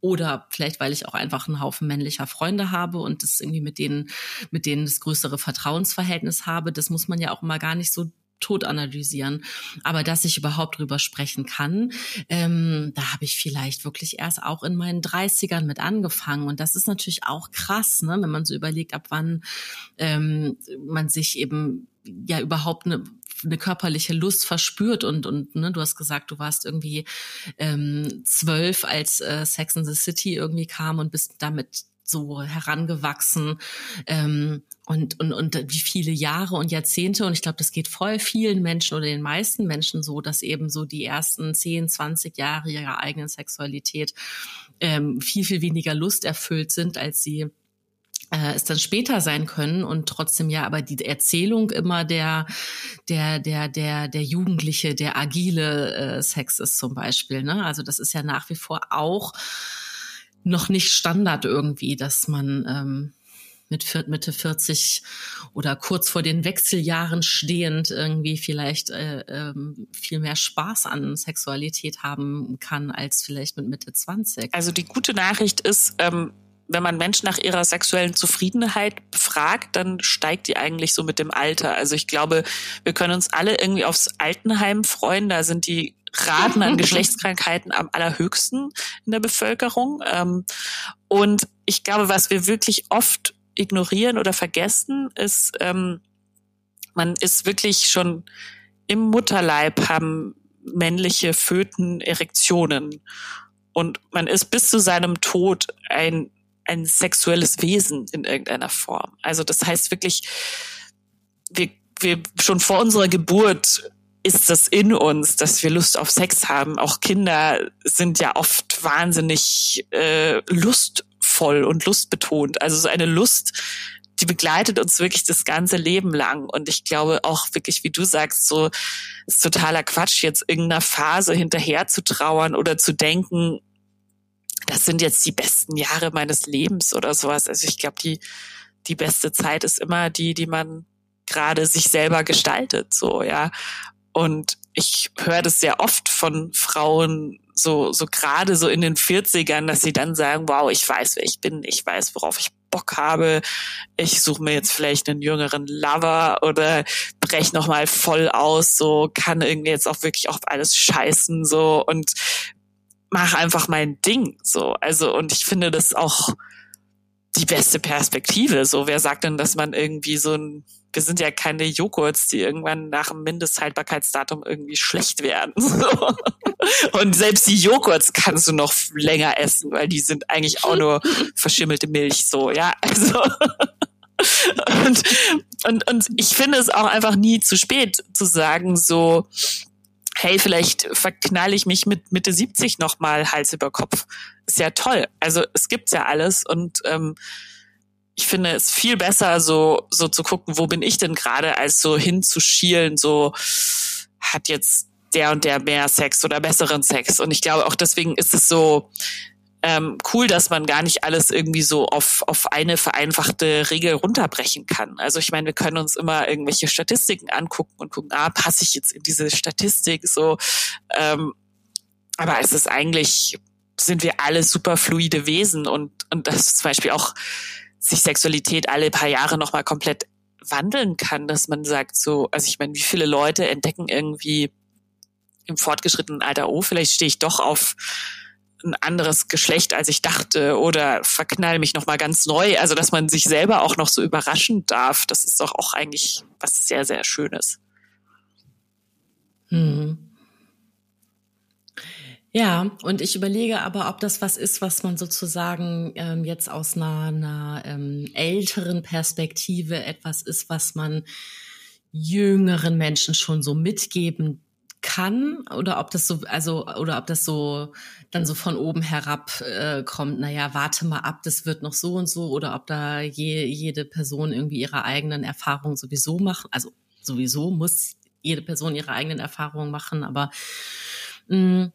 oder vielleicht weil ich auch einfach einen Haufen männlicher Freunde habe und das irgendwie mit denen mit denen das größere Vertrauensverhältnis habe. Das muss man ja auch immer gar nicht so tot analysieren. Aber dass ich überhaupt drüber sprechen kann, ähm, da habe ich vielleicht wirklich erst auch in meinen 30ern mit angefangen. Und das ist natürlich auch krass, ne, wenn man so überlegt, ab wann ähm, man sich eben ja überhaupt eine eine körperliche Lust verspürt und und ne, du hast gesagt, du warst irgendwie ähm, zwölf, als äh, Sex in the City irgendwie kam und bist damit so herangewachsen ähm, und, und, und wie viele Jahre und Jahrzehnte. Und ich glaube, das geht voll vielen Menschen oder den meisten Menschen so, dass eben so die ersten 10, 20 Jahre ihrer eigenen Sexualität ähm, viel, viel weniger Lust erfüllt sind, als sie äh, es dann später sein können und trotzdem ja aber die Erzählung immer der der der der der Jugendliche der agile äh, Sex ist zum Beispiel ne also das ist ja nach wie vor auch noch nicht Standard irgendwie, dass man ähm, mit Mitte 40 oder kurz vor den Wechseljahren stehend irgendwie vielleicht äh, ähm, viel mehr Spaß an Sexualität haben kann als vielleicht mit Mitte 20. Also die gute Nachricht ist, ähm, wenn man Menschen nach ihrer sexuellen Zufriedenheit befragt, dann steigt die eigentlich so mit dem Alter. Also ich glaube, wir können uns alle irgendwie aufs Altenheim freuen. Da sind die Raten an Geschlechtskrankheiten am allerhöchsten in der Bevölkerung. Ähm, und ich glaube, was wir wirklich oft ignorieren oder vergessen, ist, ähm, man ist wirklich schon im Mutterleib haben männliche Föten Erektionen. Und man ist bis zu seinem Tod ein, ein sexuelles Wesen in irgendeiner Form. Also das heißt wirklich, wir, wir schon vor unserer Geburt ist das in uns, dass wir Lust auf Sex haben. Auch Kinder sind ja oft wahnsinnig äh, lustvoll und lustbetont. Also so eine Lust, die begleitet uns wirklich das ganze Leben lang. Und ich glaube auch wirklich, wie du sagst, so ist totaler Quatsch, jetzt irgendeiner Phase hinterher zu trauern oder zu denken, das sind jetzt die besten Jahre meines Lebens oder sowas. Also ich glaube, die, die beste Zeit ist immer die, die man gerade sich selber gestaltet, so, ja. Und ich höre das sehr oft von Frauen, so, so gerade so in den 40ern, dass sie dann sagen, wow, ich weiß, wer ich bin, ich weiß, worauf ich Bock habe, ich suche mir jetzt vielleicht einen jüngeren Lover oder brech nochmal voll aus, so kann irgendwie jetzt auch wirklich auf alles scheißen, so und mach einfach mein Ding, so. Also, und ich finde das auch die beste Perspektive, so. Wer sagt denn, dass man irgendwie so ein wir sind ja keine Joghurts, die irgendwann nach dem Mindesthaltbarkeitsdatum irgendwie schlecht werden. Und selbst die Joghurts kannst du noch länger essen, weil die sind eigentlich auch nur verschimmelte Milch so, ja. Also und, und, und ich finde es auch einfach nie zu spät zu sagen, so, hey, vielleicht verknalle ich mich mit Mitte 70 nochmal Hals über Kopf. Ist ja toll. Also es gibt's ja alles und ähm, ich finde es viel besser, so, so zu gucken, wo bin ich denn gerade, als so hinzuschielen, so hat jetzt der und der mehr Sex oder besseren Sex. Und ich glaube auch deswegen ist es so ähm, cool, dass man gar nicht alles irgendwie so auf, auf eine vereinfachte Regel runterbrechen kann. Also ich meine, wir können uns immer irgendwelche Statistiken angucken und gucken, ah, passe ich jetzt in diese Statistik so. Ähm, aber es ist eigentlich, sind wir alle super fluide Wesen und, und das ist zum Beispiel auch sich Sexualität alle paar Jahre nochmal komplett wandeln kann, dass man sagt so, also ich meine, wie viele Leute entdecken irgendwie im fortgeschrittenen Alter, oh, vielleicht stehe ich doch auf ein anderes Geschlecht, als ich dachte, oder verknall mich nochmal ganz neu. Also, dass man sich selber auch noch so überraschen darf, das ist doch auch eigentlich was sehr, sehr Schönes. Hm. Ja, und ich überlege aber, ob das was ist, was man sozusagen ähm, jetzt aus einer, einer ähm, älteren Perspektive etwas ist, was man jüngeren Menschen schon so mitgeben kann oder ob das so also oder ob das so dann so von oben herab äh, kommt naja warte mal ab das wird noch so und so oder ob da je, jede Person irgendwie ihre eigenen Erfahrungen sowieso machen also sowieso muss jede Person ihre eigenen Erfahrungen machen aber mh, mm,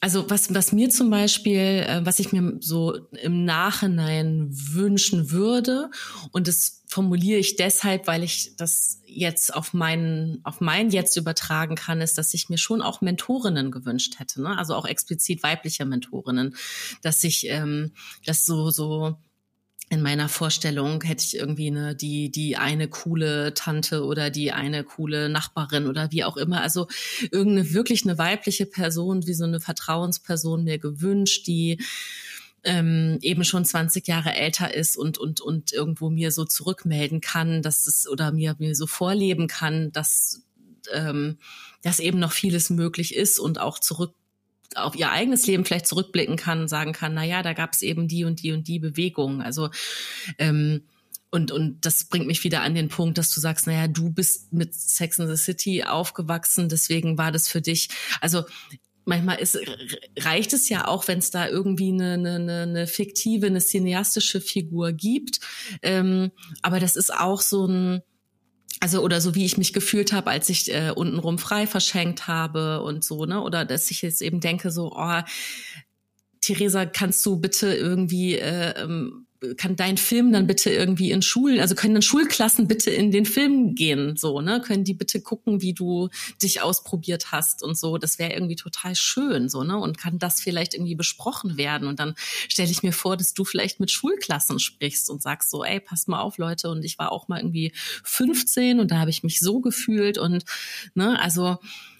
also was, was mir zum Beispiel, äh, was ich mir so im Nachhinein wünschen würde, und das formuliere ich deshalb, weil ich das jetzt auf meinen, auf mein Jetzt übertragen kann, ist, dass ich mir schon auch Mentorinnen gewünscht hätte, ne? also auch explizit weibliche Mentorinnen, dass ich ähm, das so, so in meiner Vorstellung hätte ich irgendwie eine, die, die eine coole Tante oder die eine coole Nachbarin oder wie auch immer. Also irgendeine wirklich eine weibliche Person, wie so eine Vertrauensperson mir gewünscht, die ähm, eben schon 20 Jahre älter ist und, und, und irgendwo mir so zurückmelden kann, dass es oder mir, mir so vorleben kann, dass, ähm, dass eben noch vieles möglich ist und auch zurück auf ihr eigenes Leben vielleicht zurückblicken kann und sagen kann, na ja, da gab es eben die und die und die Bewegungen. Also ähm, und, und das bringt mich wieder an den Punkt, dass du sagst, naja, du bist mit Sex in the City aufgewachsen, deswegen war das für dich, also manchmal ist, reicht es ja auch, wenn es da irgendwie eine, eine, eine fiktive, eine cineastische Figur gibt. Ähm, aber das ist auch so ein, also oder so wie ich mich gefühlt habe, als ich äh, untenrum frei verschenkt habe und so, ne? Oder dass ich jetzt eben denke, so, oh, Theresa, kannst du bitte irgendwie äh, ähm, kann dein Film dann bitte irgendwie in Schulen, also können dann Schulklassen bitte in den Film gehen, so, ne? Können die bitte gucken, wie du dich ausprobiert hast und so. Das wäre irgendwie total schön, so, ne? Und kann das vielleicht irgendwie besprochen werden? Und dann stelle ich mir vor, dass du vielleicht mit Schulklassen sprichst und sagst so, ey, passt mal auf, Leute. Und ich war auch mal irgendwie 15 und da habe ich mich so gefühlt und, ne, also,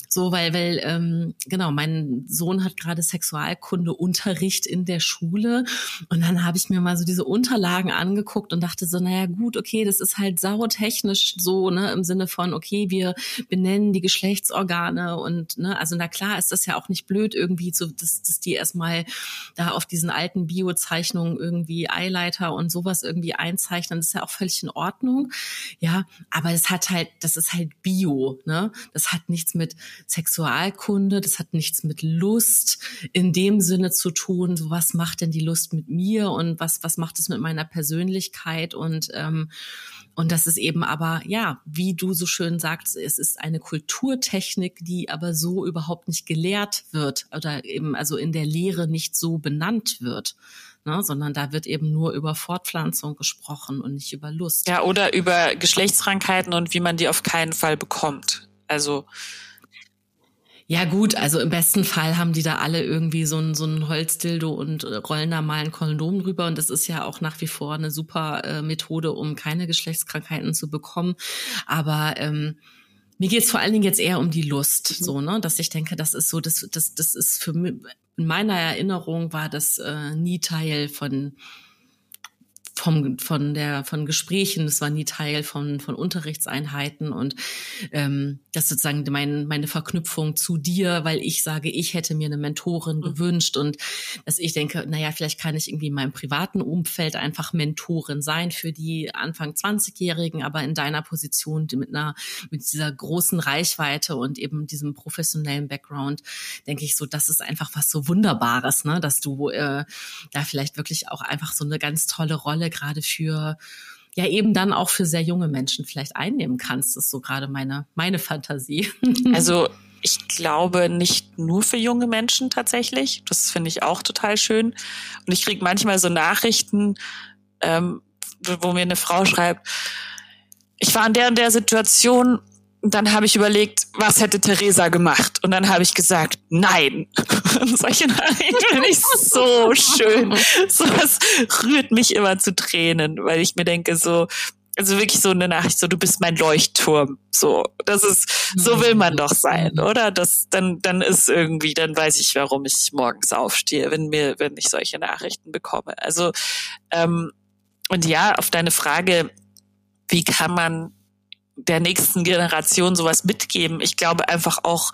so, weil, weil, ähm, genau, mein Sohn hat gerade Sexualkundeunterricht in der Schule. Und dann habe ich mir mal so diese Unterlagen angeguckt und dachte so, naja gut, okay, das ist halt sautechnisch so, ne, im Sinne von, okay, wir benennen die Geschlechtsorgane und, ne, also na klar ist das ja auch nicht blöd irgendwie, so, dass, dass die erstmal da auf diesen alten Biozeichnungen irgendwie Eileiter und sowas irgendwie einzeichnen, das ist ja auch völlig in Ordnung, ja, aber es hat halt, das ist halt Bio, ne, das hat nichts mit Sexualkunde, das hat nichts mit Lust in dem Sinne zu tun, so was macht denn die Lust mit mir und was, was macht es mit meiner Persönlichkeit und, ähm, und das ist eben aber, ja, wie du so schön sagst, es ist eine Kulturtechnik, die aber so überhaupt nicht gelehrt wird oder eben also in der Lehre nicht so benannt wird. Ne, sondern da wird eben nur über Fortpflanzung gesprochen und nicht über Lust. Ja, oder über Geschlechtskrankheiten und wie man die auf keinen Fall bekommt. Also ja gut, also im besten Fall haben die da alle irgendwie so ein, so ein Holzdildo und äh, rollen da mal ein Kondom drüber. Und das ist ja auch nach wie vor eine super äh, Methode, um keine Geschlechtskrankheiten zu bekommen. Aber ähm, mir geht's vor allen Dingen jetzt eher um die Lust, mhm. so, ne? Dass ich denke, das ist so, das, das, das ist für mich, in meiner Erinnerung war das äh, nie Teil von vom, von der, von Gesprächen, das war nie Teil von, von Unterrichtseinheiten. Und ähm, das ist sozusagen mein, meine Verknüpfung zu dir, weil ich sage, ich hätte mir eine Mentorin mhm. gewünscht und dass ich denke, naja, vielleicht kann ich irgendwie in meinem privaten Umfeld einfach Mentorin sein für die Anfang 20-Jährigen, aber in deiner Position mit einer, mit dieser großen Reichweite und eben diesem professionellen Background, denke ich so, das ist einfach was so Wunderbares, ne, dass du äh, da vielleicht wirklich auch einfach so eine ganz tolle Rolle gerade für ja eben dann auch für sehr junge Menschen vielleicht einnehmen kannst. Ist so gerade meine, meine Fantasie. Also ich glaube nicht nur für junge Menschen tatsächlich. Das finde ich auch total schön. Und ich kriege manchmal so Nachrichten, ähm, wo mir eine Frau schreibt, ich war in der und der Situation und dann habe ich überlegt, was hätte Theresa gemacht? Und dann habe ich gesagt, nein. Und solche Nachrichten finde ich so schön. So was rührt mich immer zu Tränen, weil ich mir denke, so, also wirklich so eine Nachricht, so du bist mein Leuchtturm. So, das ist, so will man doch sein, oder? Das, dann, dann ist irgendwie, dann weiß ich, warum ich morgens aufstehe, wenn mir, wenn ich solche Nachrichten bekomme. Also, ähm, und ja, auf deine Frage, wie kann man der nächsten Generation sowas mitgeben. Ich glaube einfach auch,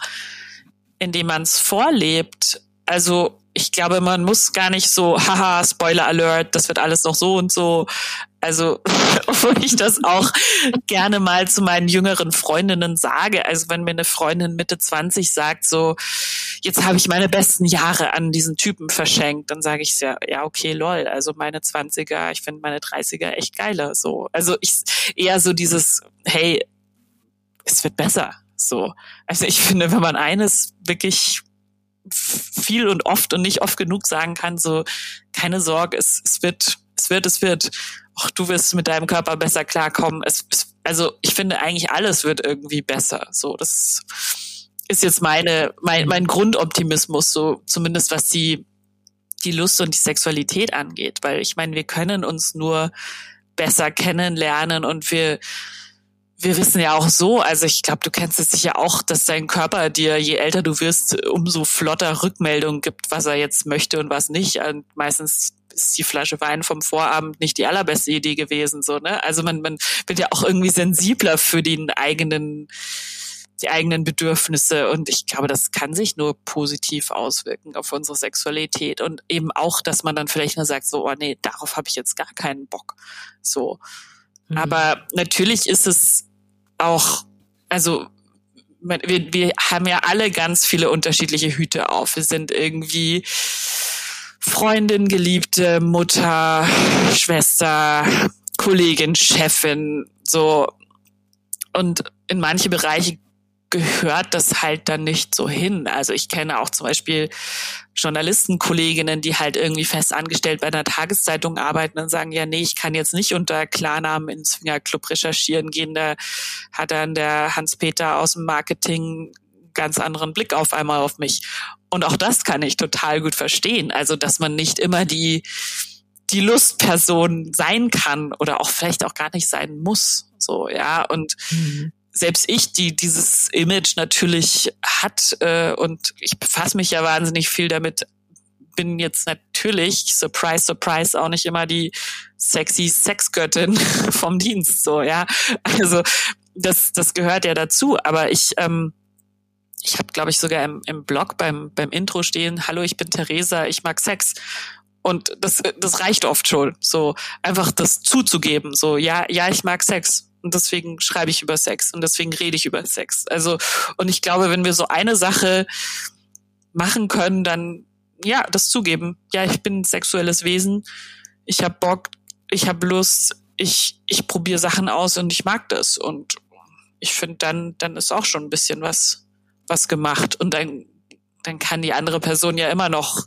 indem man es vorlebt. Also ich glaube, man muss gar nicht so, haha, Spoiler Alert, das wird alles noch so und so. Also, wo ich das auch gerne mal zu meinen jüngeren Freundinnen sage. Also, wenn mir eine Freundin Mitte 20 sagt, so, jetzt habe ich meine besten Jahre an diesen Typen verschenkt, dann sage ich ja, ja, okay, lol. Also meine 20er, ich finde meine 30er echt geiler. So. Also ich eher so dieses, hey, es wird besser. So. Also ich finde, wenn man eines wirklich viel und oft und nicht oft genug sagen kann, so keine Sorge, es, es wird, es wird, es wird. Ach, du wirst mit deinem Körper besser klarkommen. Es, es, also ich finde eigentlich alles wird irgendwie besser. So, das ist jetzt meine, mein, mein Grundoptimismus, so zumindest was die, die Lust und die Sexualität angeht. Weil ich meine, wir können uns nur besser kennenlernen und wir wir wissen ja auch so, also ich glaube, du kennst es sicher auch, dass dein Körper dir, je älter du wirst, umso flotter Rückmeldungen gibt, was er jetzt möchte und was nicht. Und meistens ist die Flasche Wein vom Vorabend nicht die allerbeste Idee gewesen, so, ne? Also man, man wird ja auch irgendwie sensibler für den eigenen, die eigenen Bedürfnisse. Und ich glaube, das kann sich nur positiv auswirken auf unsere Sexualität. Und eben auch, dass man dann vielleicht nur sagt, so, oh nee, darauf habe ich jetzt gar keinen Bock. So. Mhm. Aber natürlich ist es auch, also wir, wir haben ja alle ganz viele unterschiedliche Hüte auf. Wir sind irgendwie Freundin, Geliebte, Mutter, Schwester, Kollegin, Chefin, so. Und in manche Bereiche gehört das halt dann nicht so hin. Also ich kenne auch zum Beispiel Journalistenkolleginnen, die halt irgendwie fest angestellt bei einer Tageszeitung arbeiten und sagen, ja, nee, ich kann jetzt nicht unter Klarnamen ins Swingerclub recherchieren gehen. Da hat dann der Hans-Peter aus dem Marketing ganz anderen Blick auf einmal auf mich. Und auch das kann ich total gut verstehen. Also, dass man nicht immer die, die Lustperson sein kann oder auch vielleicht auch gar nicht sein muss. So, ja. Und mhm. Selbst ich, die dieses Image natürlich hat, äh, und ich befasse mich ja wahnsinnig viel damit, bin jetzt natürlich, surprise, surprise, auch nicht immer die sexy Sexgöttin vom Dienst, so, ja. Also, das, das gehört ja dazu, aber ich, ähm, ich habe, glaube ich, sogar im, im Blog beim, beim Intro stehen, hallo, ich bin Theresa, ich mag Sex. Und das, das reicht oft schon, so einfach das zuzugeben, so ja, ja, ich mag Sex und deswegen schreibe ich über Sex und deswegen rede ich über Sex. Also und ich glaube, wenn wir so eine Sache machen können, dann ja, das zugeben. Ja, ich bin ein sexuelles Wesen. Ich habe Bock, ich habe Lust, ich ich probiere Sachen aus und ich mag das und ich finde dann dann ist auch schon ein bisschen was was gemacht und dann dann kann die andere Person ja immer noch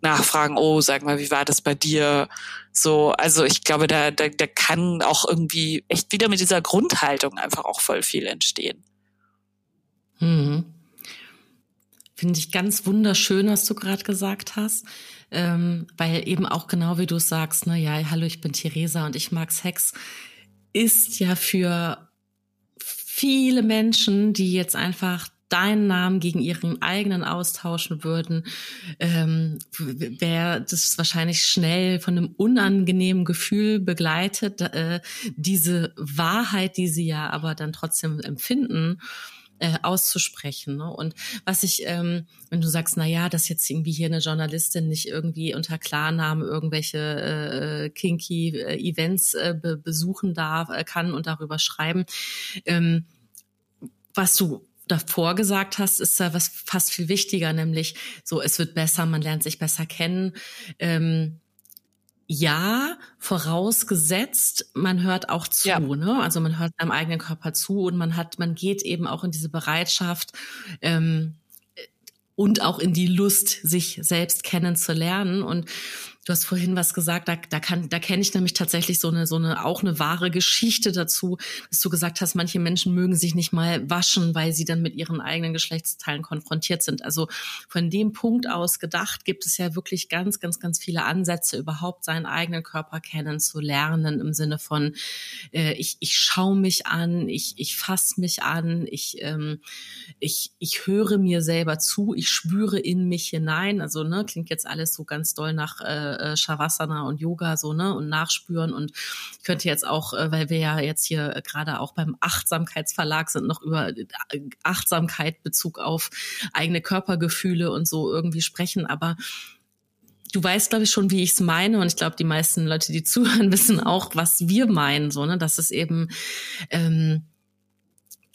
nachfragen, oh, sag mal, wie war das bei dir? So, also ich glaube, da, da, da kann auch irgendwie echt wieder mit dieser Grundhaltung einfach auch voll viel entstehen. Hm. Finde ich ganz wunderschön, was du gerade gesagt hast. Ähm, weil eben auch genau wie du sagst, ne, ja, hallo, ich bin Theresa und ich mag Sex, ist ja für viele Menschen, die jetzt einfach deinen Namen gegen ihren eigenen austauschen würden, ähm, wäre das wahrscheinlich schnell von einem unangenehmen Gefühl begleitet, äh, diese Wahrheit, die sie ja aber dann trotzdem empfinden, äh, auszusprechen. Ne? Und was ich, ähm, wenn du sagst, na ja, dass jetzt irgendwie hier eine Journalistin nicht irgendwie unter Klarnamen irgendwelche äh, kinky äh, Events äh, be besuchen darf, äh, kann und darüber schreiben, ähm, was du davor gesagt hast, ist da was fast viel wichtiger, nämlich so, es wird besser, man lernt sich besser kennen. Ähm, ja, vorausgesetzt, man hört auch zu, ja. ne? Also man hört seinem eigenen Körper zu und man hat, man geht eben auch in diese Bereitschaft ähm, und auch in die Lust, sich selbst kennenzulernen. Und Du hast vorhin was gesagt, da, da kann, da kenne ich nämlich tatsächlich so eine, so eine, auch eine wahre Geschichte dazu, dass du gesagt hast, manche Menschen mögen sich nicht mal waschen, weil sie dann mit ihren eigenen Geschlechtsteilen konfrontiert sind. Also von dem Punkt aus gedacht gibt es ja wirklich ganz, ganz, ganz viele Ansätze, überhaupt seinen eigenen Körper kennenzulernen im Sinne von, äh, ich, ich schaue mich an, ich, ich fasse mich an, ich, ähm, ich, ich höre mir selber zu, ich spüre in mich hinein. Also, ne, klingt jetzt alles so ganz doll nach, äh, äh, Shavasana und Yoga so, ne, und nachspüren und ich könnte jetzt auch, äh, weil wir ja jetzt hier gerade auch beim Achtsamkeitsverlag sind, noch über äh, Achtsamkeit Bezug auf eigene Körpergefühle und so irgendwie sprechen, aber du weißt, glaube ich, schon, wie ich es meine. Und ich glaube, die meisten Leute, die zuhören, wissen auch, was wir meinen. So, ne? Das ist eben ähm,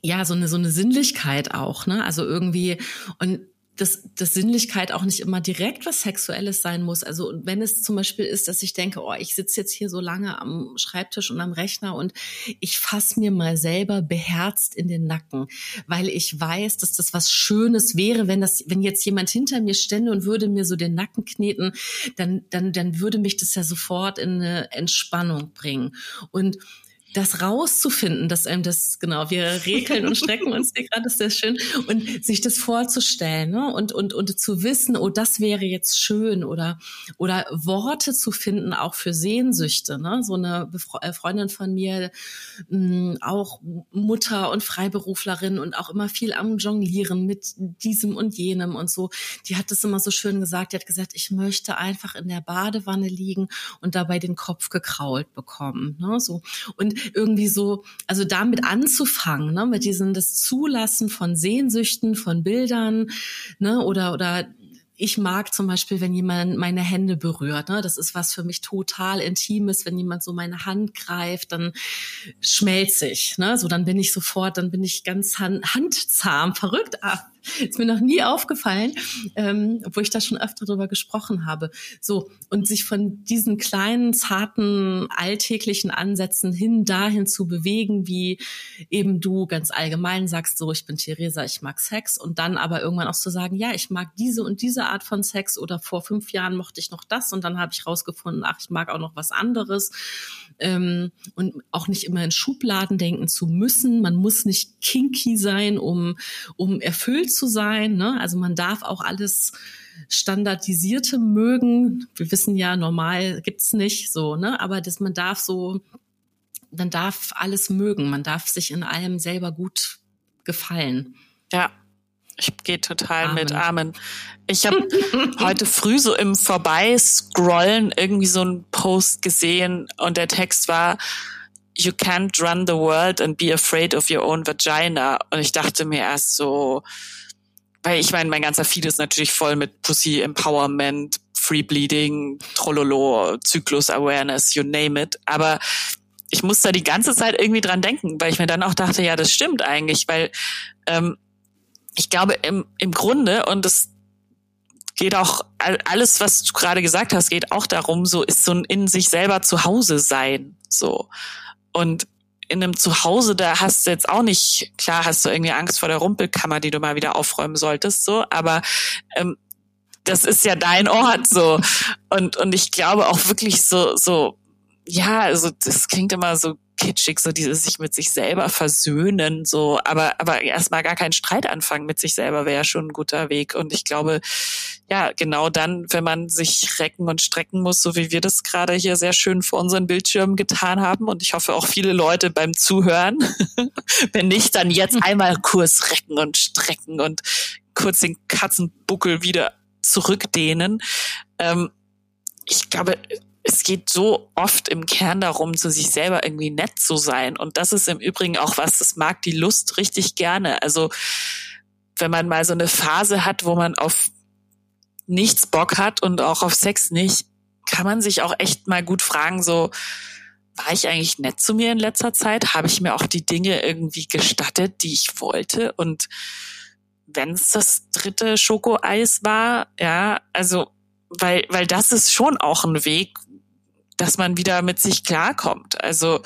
ja so eine so eine Sinnlichkeit auch, ne? Also irgendwie und dass, dass Sinnlichkeit auch nicht immer direkt was Sexuelles sein muss. Also wenn es zum Beispiel ist, dass ich denke, oh, ich sitze jetzt hier so lange am Schreibtisch und am Rechner und ich fasse mir mal selber beherzt in den Nacken, weil ich weiß, dass das was Schönes wäre, wenn das, wenn jetzt jemand hinter mir stände und würde mir so den Nacken kneten, dann, dann, dann würde mich das ja sofort in eine Entspannung bringen. Und das rauszufinden, dass einem das, genau, wir regeln und strecken uns hier gerade, ist sehr schön, und sich das vorzustellen, ne? und, und, und zu wissen, oh, das wäre jetzt schön, oder, oder Worte zu finden, auch für Sehnsüchte, ne? so eine äh, Freundin von mir, mh, hm, auch Mutter und Freiberuflerin und auch immer viel am Jonglieren mit diesem und jenem und so, die hat das immer so schön gesagt, die hat gesagt, ich möchte einfach in der Badewanne liegen und dabei den Kopf gekrault bekommen, ne? so, und irgendwie so, also damit anzufangen, ne, mit diesem das Zulassen von Sehnsüchten, von Bildern, ne, oder oder ich mag zum Beispiel, wenn jemand meine Hände berührt. Ne? Das ist was für mich total Intimes. Wenn jemand so meine Hand greift, dann schmelze ich. Ne? So, dann bin ich sofort, dann bin ich ganz hand, handzahm, verrückt. Ah, ist mir noch nie aufgefallen, ähm, obwohl ich da schon öfter drüber gesprochen habe. So, und sich von diesen kleinen, zarten, alltäglichen Ansätzen hin dahin zu bewegen, wie eben du ganz allgemein sagst, so, ich bin Theresa, ich mag Sex, und dann aber irgendwann auch zu sagen, ja, ich mag diese und diese Art von Sex oder vor fünf Jahren mochte ich noch das und dann habe ich rausgefunden, ach, ich mag auch noch was anderes. Ähm, und auch nicht immer in Schubladen denken zu müssen. Man muss nicht kinky sein, um, um erfüllt zu sein. Ne? Also man darf auch alles standardisierte mögen. Wir wissen ja, normal gibt's nicht so, ne? Aber dass man darf so, man darf alles mögen. Man darf sich in allem selber gut gefallen. Ja, ich gehe total Amen. mit Amen. Ich habe heute früh so im Vorbeiscrollen irgendwie so einen Post gesehen und der Text war You can't run the world and be afraid of your own vagina. Und ich dachte mir erst so, weil ich meine, mein ganzer Feed ist natürlich voll mit Pussy Empowerment, Free Bleeding, Trollolo, Zyklus Awareness, you name it. Aber ich muss da die ganze Zeit irgendwie dran denken, weil ich mir dann auch dachte, ja, das stimmt eigentlich, weil ähm, ich glaube im, im Grunde, und das geht auch, alles, was du gerade gesagt hast, geht auch darum, so ist so ein in sich selber zu Hause sein, so. Und in einem Zuhause, da hast du jetzt auch nicht, klar hast du irgendwie Angst vor der Rumpelkammer, die du mal wieder aufräumen solltest, so, aber ähm, das ist ja dein Ort so. Und, und ich glaube auch wirklich so, so, ja, also das klingt immer so kitschig, so dieses sich mit sich selber versöhnen, so, aber, aber erstmal gar keinen Streit anfangen mit sich selber wäre ja schon ein guter Weg. Und ich glaube, ja, genau dann, wenn man sich recken und strecken muss, so wie wir das gerade hier sehr schön vor unseren Bildschirmen getan haben. Und ich hoffe auch viele Leute beim Zuhören. wenn nicht, dann jetzt einmal Kurs recken und strecken und kurz den Katzenbuckel wieder zurückdehnen. Ähm, ich glaube, es geht so oft im Kern darum, zu sich selber irgendwie nett zu sein. Und das ist im Übrigen auch was, das mag die Lust richtig gerne. Also wenn man mal so eine Phase hat, wo man auf nichts Bock hat und auch auf Sex nicht, kann man sich auch echt mal gut fragen, so, war ich eigentlich nett zu mir in letzter Zeit? Habe ich mir auch die Dinge irgendwie gestattet, die ich wollte? Und wenn es das dritte Schokoeis war, ja, also weil, weil das ist schon auch ein Weg, dass man wieder mit sich klarkommt. Also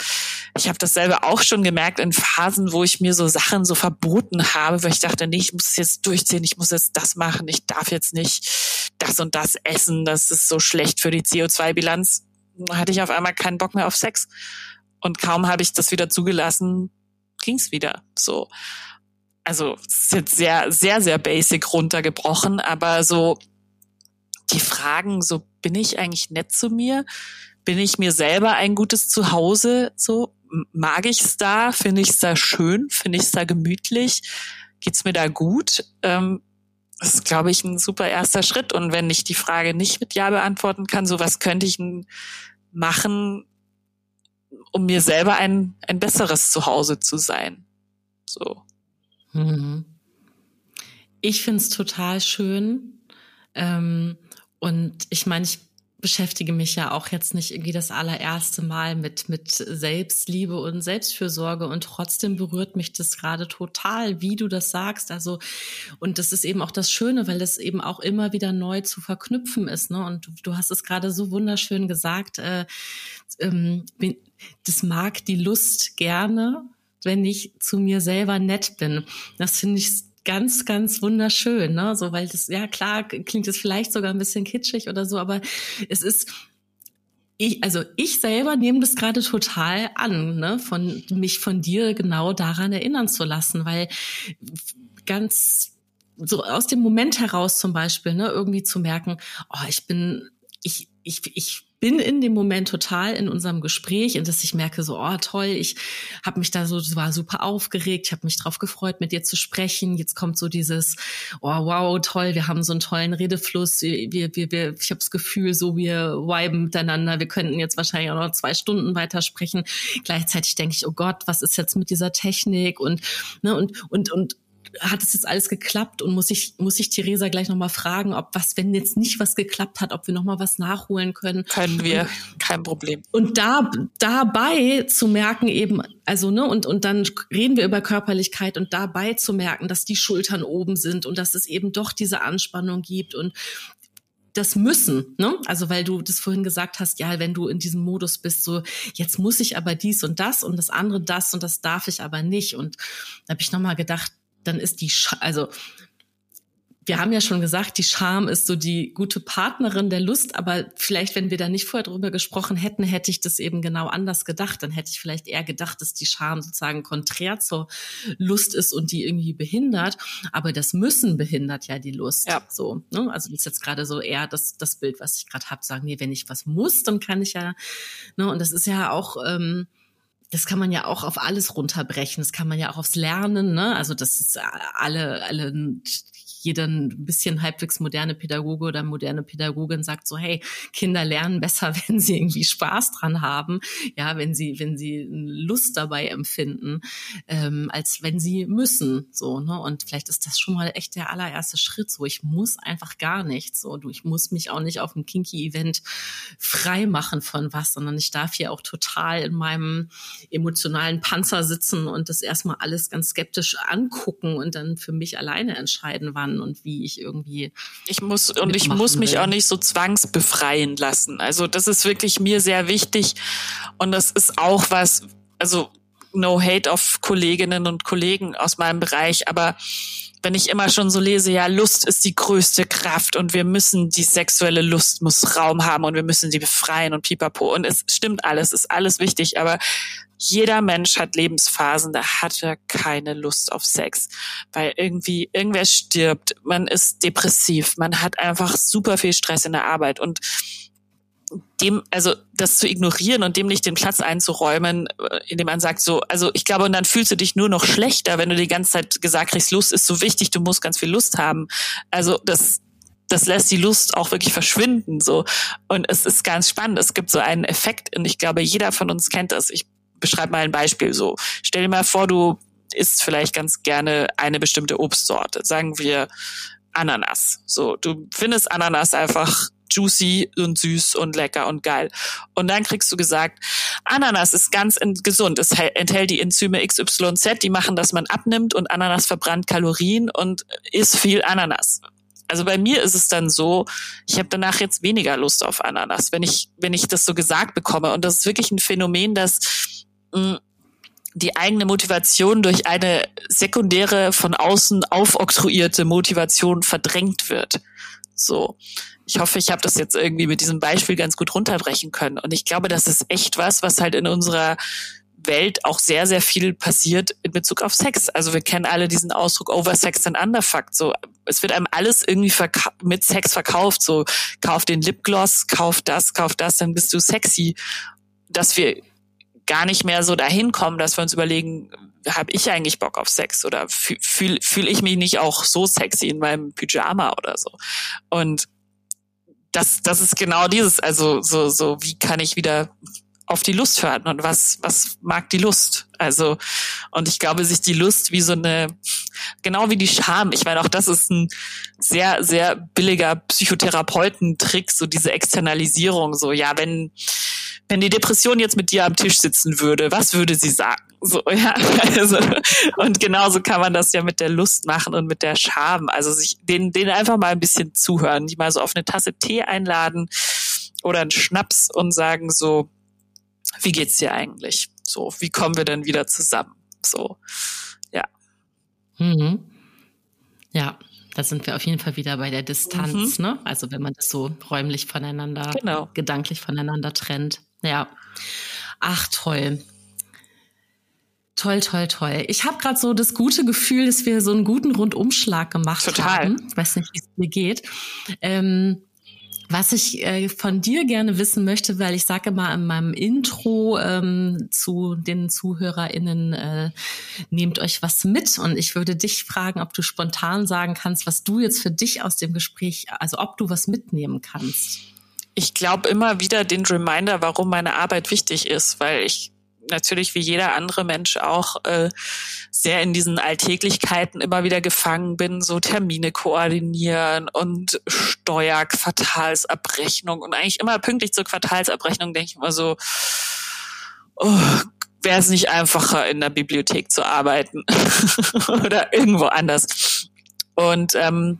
ich habe dasselbe auch schon gemerkt in Phasen, wo ich mir so Sachen so verboten habe, weil ich dachte, nee, ich muss es jetzt durchziehen, ich muss jetzt das machen, ich darf jetzt nicht das und das essen, das ist so schlecht für die CO2-Bilanz. Hatte ich auf einmal keinen Bock mehr auf Sex. Und kaum habe ich das wieder zugelassen, ging's wieder. So. Also es ist jetzt sehr, sehr, sehr basic runtergebrochen, aber so die Fragen, so bin ich eigentlich nett zu mir? Bin ich mir selber ein gutes Zuhause? So mag ich es da? Finde ich es da schön? Finde ich es da gemütlich? Geht's mir da gut? Ähm, das ist, glaube ich, ein super erster Schritt. Und wenn ich die Frage nicht mit Ja beantworten kann, so was könnte ich machen, um mir selber ein, ein besseres Zuhause zu sein? So. Mhm. Ich find's total schön. Ähm, und ich meine, ich beschäftige mich ja auch jetzt nicht irgendwie das allererste Mal mit, mit Selbstliebe und Selbstfürsorge und trotzdem berührt mich das gerade total, wie du das sagst. Also, und das ist eben auch das Schöne, weil es eben auch immer wieder neu zu verknüpfen ist. Ne? Und du, du hast es gerade so wunderschön gesagt, äh, ähm, das mag die Lust gerne, wenn ich zu mir selber nett bin. Das finde ich ganz, ganz wunderschön, ne? So, weil das, ja klar, klingt es vielleicht sogar ein bisschen kitschig oder so, aber es ist, ich, also ich selber nehme das gerade total an, ne, von mich von dir genau daran erinnern zu lassen, weil ganz so aus dem Moment heraus zum Beispiel, ne, irgendwie zu merken, oh, ich bin, ich, ich, ich bin in dem Moment total in unserem Gespräch und dass ich merke so, oh toll, ich habe mich da so, war super aufgeregt, ich habe mich drauf gefreut, mit dir zu sprechen. Jetzt kommt so dieses, oh wow, toll, wir haben so einen tollen Redefluss, wir, wir, wir, ich habe das Gefühl, so wir viben miteinander, wir könnten jetzt wahrscheinlich auch noch zwei Stunden weiter sprechen. Gleichzeitig denke ich, oh Gott, was ist jetzt mit dieser Technik und ne und und und hat es jetzt alles geklappt und muss ich muss ich Theresa gleich noch mal fragen, ob was wenn jetzt nicht was geklappt hat, ob wir noch mal was nachholen können. Können wir, kein Problem. Und da dabei zu merken eben, also ne und und dann reden wir über Körperlichkeit und dabei zu merken, dass die Schultern oben sind und dass es eben doch diese Anspannung gibt und das müssen, ne? Also weil du das vorhin gesagt hast, ja, wenn du in diesem Modus bist, so jetzt muss ich aber dies und das und das andere das und das darf ich aber nicht. Und da habe ich nochmal gedacht, dann ist die, Sch also wir haben ja schon gesagt, die Scham ist so die gute Partnerin der Lust, aber vielleicht, wenn wir da nicht vorher drüber gesprochen hätten, hätte ich das eben genau anders gedacht. Dann hätte ich vielleicht eher gedacht, dass die Scham sozusagen konträr zur Lust ist und die irgendwie behindert. Aber das Müssen behindert ja die Lust. Ja. So, ne? Also das ist jetzt gerade so eher das, das Bild, was ich gerade habe, sagen, nee, wenn ich was muss, dann kann ich ja, ne, und das ist ja auch, ähm, das kann man ja auch auf alles runterbrechen. Das kann man ja auch aufs Lernen, ne? Also das ist alle, alle jeder ein bisschen halbwegs moderne Pädagoge oder moderne Pädagogin sagt so, hey, Kinder lernen besser, wenn sie irgendwie Spaß dran haben, ja, wenn sie, wenn sie Lust dabei empfinden, ähm, als wenn sie müssen, so, ne? Und vielleicht ist das schon mal echt der allererste Schritt, so, ich muss einfach gar nichts, so, du, ich muss mich auch nicht auf einem Kinky-Event frei machen von was, sondern ich darf hier auch total in meinem emotionalen Panzer sitzen und das erstmal alles ganz skeptisch angucken und dann für mich alleine entscheiden, wann kann und wie ich irgendwie. Ich muss und ich muss mich will. auch nicht so zwangsbefreien lassen. Also das ist wirklich mir sehr wichtig und das ist auch was, also no hate auf Kolleginnen und Kollegen aus meinem Bereich, aber wenn ich immer schon so lese, ja, Lust ist die größte Kraft und wir müssen die sexuelle Lust muss Raum haben und wir müssen sie befreien und pipapo. Und es stimmt alles, ist alles wichtig, aber jeder Mensch hat Lebensphasen, da hat er keine Lust auf Sex, weil irgendwie irgendwer stirbt, man ist depressiv, man hat einfach super viel Stress in der Arbeit und dem, also das zu ignorieren und dem nicht den Platz einzuräumen, äh, indem man sagt so, also ich glaube, und dann fühlst du dich nur noch schlechter, wenn du die ganze Zeit gesagt kriegst, Lust ist so wichtig, du musst ganz viel Lust haben. Also das, das lässt die Lust auch wirklich verschwinden, so. Und es ist ganz spannend. Es gibt so einen Effekt und ich glaube, jeder von uns kennt das. Ich beschreibe mal ein Beispiel so. Stell dir mal vor, du isst vielleicht ganz gerne eine bestimmte Obstsorte. Sagen wir Ananas. So, du findest Ananas einfach juicy und süß und lecker und geil. Und dann kriegst du gesagt, Ananas ist ganz gesund. Es enthält die Enzyme XYZ, die machen, dass man abnimmt und Ananas verbrannt Kalorien und isst viel Ananas. Also bei mir ist es dann so, ich habe danach jetzt weniger Lust auf Ananas, wenn ich wenn ich das so gesagt bekomme und das ist wirklich ein Phänomen, dass mh, mm, die eigene Motivation durch eine sekundäre von außen aufoktroyierte Motivation verdrängt wird. So ich hoffe, ich habe das jetzt irgendwie mit diesem Beispiel ganz gut runterbrechen können. Und ich glaube, das ist echt was, was halt in unserer Welt auch sehr, sehr viel passiert in Bezug auf Sex. Also wir kennen alle diesen Ausdruck Oversex and Underfucked. So, es wird einem alles irgendwie mit Sex verkauft. So, kauf den Lipgloss, kauf das, kauf das, dann bist du sexy. Dass wir gar nicht mehr so dahin kommen, dass wir uns überlegen, habe ich eigentlich Bock auf Sex oder fühle fühl, fühl ich mich nicht auch so sexy in meinem Pyjama oder so. Und das, das ist genau dieses, also so, so, wie kann ich wieder auf die Lust hören und was, was mag die Lust? Also, und ich glaube, sich die Lust wie so eine, genau wie die Scham, ich meine, auch das ist ein sehr, sehr billiger Psychotherapeutentrick, so diese Externalisierung, so, ja, wenn, wenn die Depression jetzt mit dir am Tisch sitzen würde, was würde sie sagen? So, ja, also, und genauso kann man das ja mit der Lust machen und mit der Scham. Also sich den, den einfach mal ein bisschen zuhören, die mal so auf eine Tasse Tee einladen oder einen Schnaps und sagen so, wie geht's dir eigentlich? So, wie kommen wir denn wieder zusammen? So, ja. Mhm. Ja, da sind wir auf jeden Fall wieder bei der Distanz, mhm. ne? Also wenn man das so räumlich voneinander, genau. gedanklich voneinander trennt. Ja. Ach, toll. Toll, toll, toll. Ich habe gerade so das gute Gefühl, dass wir so einen guten Rundumschlag gemacht Total. haben. Ich weiß nicht, wie es mir geht. Ähm, was ich äh, von dir gerne wissen möchte, weil ich sage immer in meinem Intro ähm, zu den ZuhörerInnen, äh, nehmt euch was mit und ich würde dich fragen, ob du spontan sagen kannst, was du jetzt für dich aus dem Gespräch, also ob du was mitnehmen kannst. Ich glaube immer wieder den Reminder, warum meine Arbeit wichtig ist, weil ich natürlich wie jeder andere Mensch auch äh, sehr in diesen Alltäglichkeiten immer wieder gefangen bin, so Termine koordinieren und Steuerquartalsabrechnung und eigentlich immer pünktlich zur Quartalsabrechnung denke ich immer so, oh, wäre es nicht einfacher, in der Bibliothek zu arbeiten oder irgendwo anders. Und ähm,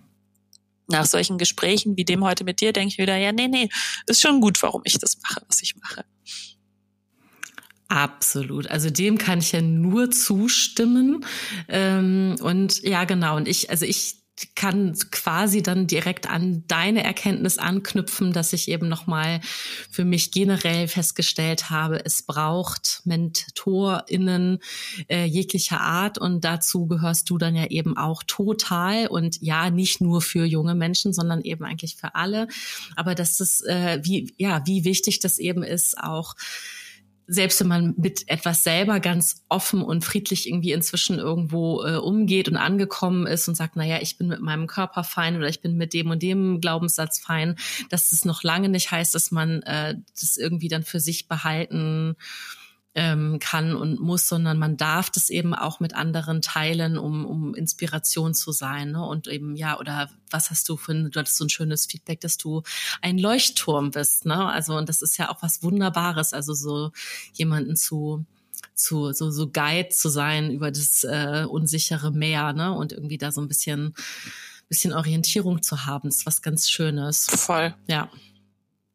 nach solchen Gesprächen wie dem heute mit dir denke ich wieder, ja, nee, nee, ist schon gut, warum ich das mache, was ich mache. Absolut. Also dem kann ich ja nur zustimmen. Ähm, und ja, genau. Und ich, also ich kann quasi dann direkt an deine Erkenntnis anknüpfen, dass ich eben nochmal für mich generell festgestellt habe, es braucht MentorInnen äh, jeglicher Art und dazu gehörst du dann ja eben auch total und ja, nicht nur für junge Menschen, sondern eben eigentlich für alle. Aber dass das, äh, wie, ja, wie wichtig das eben ist, auch selbst wenn man mit etwas selber ganz offen und friedlich irgendwie inzwischen irgendwo äh, umgeht und angekommen ist und sagt, naja, ich bin mit meinem Körper fein oder ich bin mit dem und dem Glaubenssatz fein, dass das noch lange nicht heißt, dass man äh, das irgendwie dann für sich behalten ähm, kann und muss, sondern man darf das eben auch mit anderen teilen, um, um Inspiration zu sein. Ne? Und eben, ja, oder was hast du für ein, du hattest so ein schönes Feedback, dass du ein Leuchtturm bist, ne? Also, und das ist ja auch was Wunderbares, also so jemanden zu zu so so Guide zu sein über das äh, unsichere Meer, ne? Und irgendwie da so ein bisschen bisschen Orientierung zu haben, ist was ganz Schönes. Voll. Ja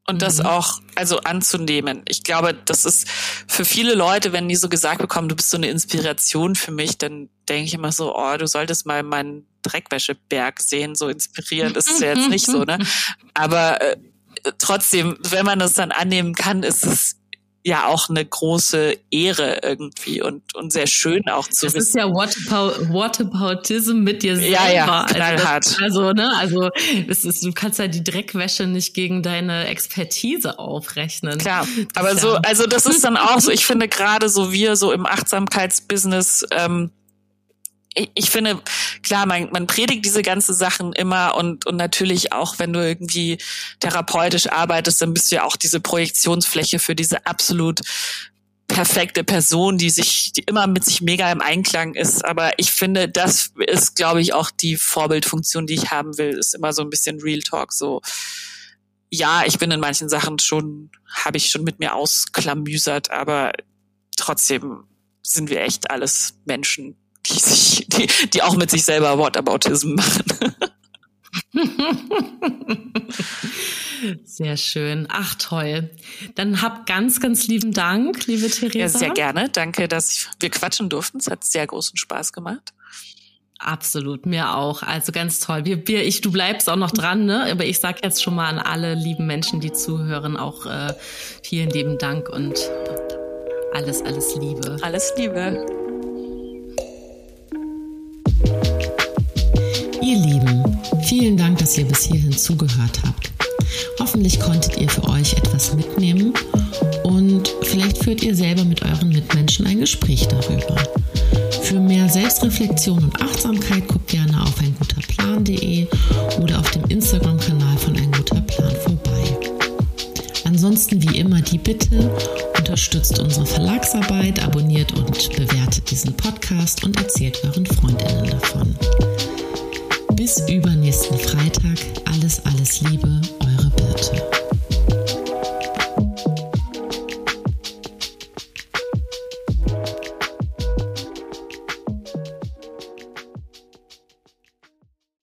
und das mhm. auch also anzunehmen. Ich glaube, das ist für viele Leute, wenn die so gesagt bekommen, du bist so eine Inspiration für mich, dann denke ich immer so, oh, du solltest mal meinen Dreckwäscheberg sehen, so inspirierend ist es ja jetzt nicht so, ne? Aber äh, trotzdem, wenn man das dann annehmen kann, ist es ja auch eine große Ehre irgendwie und, und sehr schön auch zu das wissen. Das ist ja Whataboutism What mit dir selber. Ja, ja, knallhart. Also, das, also ne, also es ist, du kannst ja die Dreckwäsche nicht gegen deine Expertise aufrechnen. Klar, aber so, also das ist dann auch so, ich finde gerade so wir so im Achtsamkeitsbusiness, ähm, ich, finde, klar, man, man predigt diese ganzen Sachen immer und, und natürlich auch, wenn du irgendwie therapeutisch arbeitest, dann bist du ja auch diese Projektionsfläche für diese absolut perfekte Person, die sich, die immer mit sich mega im Einklang ist. Aber ich finde, das ist, glaube ich, auch die Vorbildfunktion, die ich haben will, ist immer so ein bisschen Real Talk. So, ja, ich bin in manchen Sachen schon, habe ich schon mit mir ausklamüsert, aber trotzdem sind wir echt alles Menschen, die sich, die, die auch mit sich selber Whataboutism machen. Sehr schön. Ach toll. Dann hab ganz, ganz lieben Dank, liebe Theresa. Ja, sehr gerne. Danke, dass wir quatschen durften. Es hat sehr großen Spaß gemacht. Absolut, mir auch. Also ganz toll. Wir, wir, ich, du bleibst auch noch dran, ne? Aber ich sag jetzt schon mal an alle lieben Menschen, die zuhören, auch äh, vielen lieben Dank und alles, alles Liebe. Alles Liebe. Ihr Lieben, vielen Dank, dass ihr bis hierhin zugehört habt. Hoffentlich konntet ihr für euch etwas mitnehmen und vielleicht führt ihr selber mit euren Mitmenschen ein Gespräch darüber. Für mehr Selbstreflexion und Achtsamkeit guckt gerne auf einguterplan.de oder auf dem Instagram-Kanal von Ein guter Plan vorbei. Ansonsten wie immer die Bitte, unterstützt unsere Verlagsarbeit, abonniert und bewertet diesen Podcast und erzählt euren Freundinnen davon. Bis übernächsten Freitag. Alles, alles Liebe, eure Birte.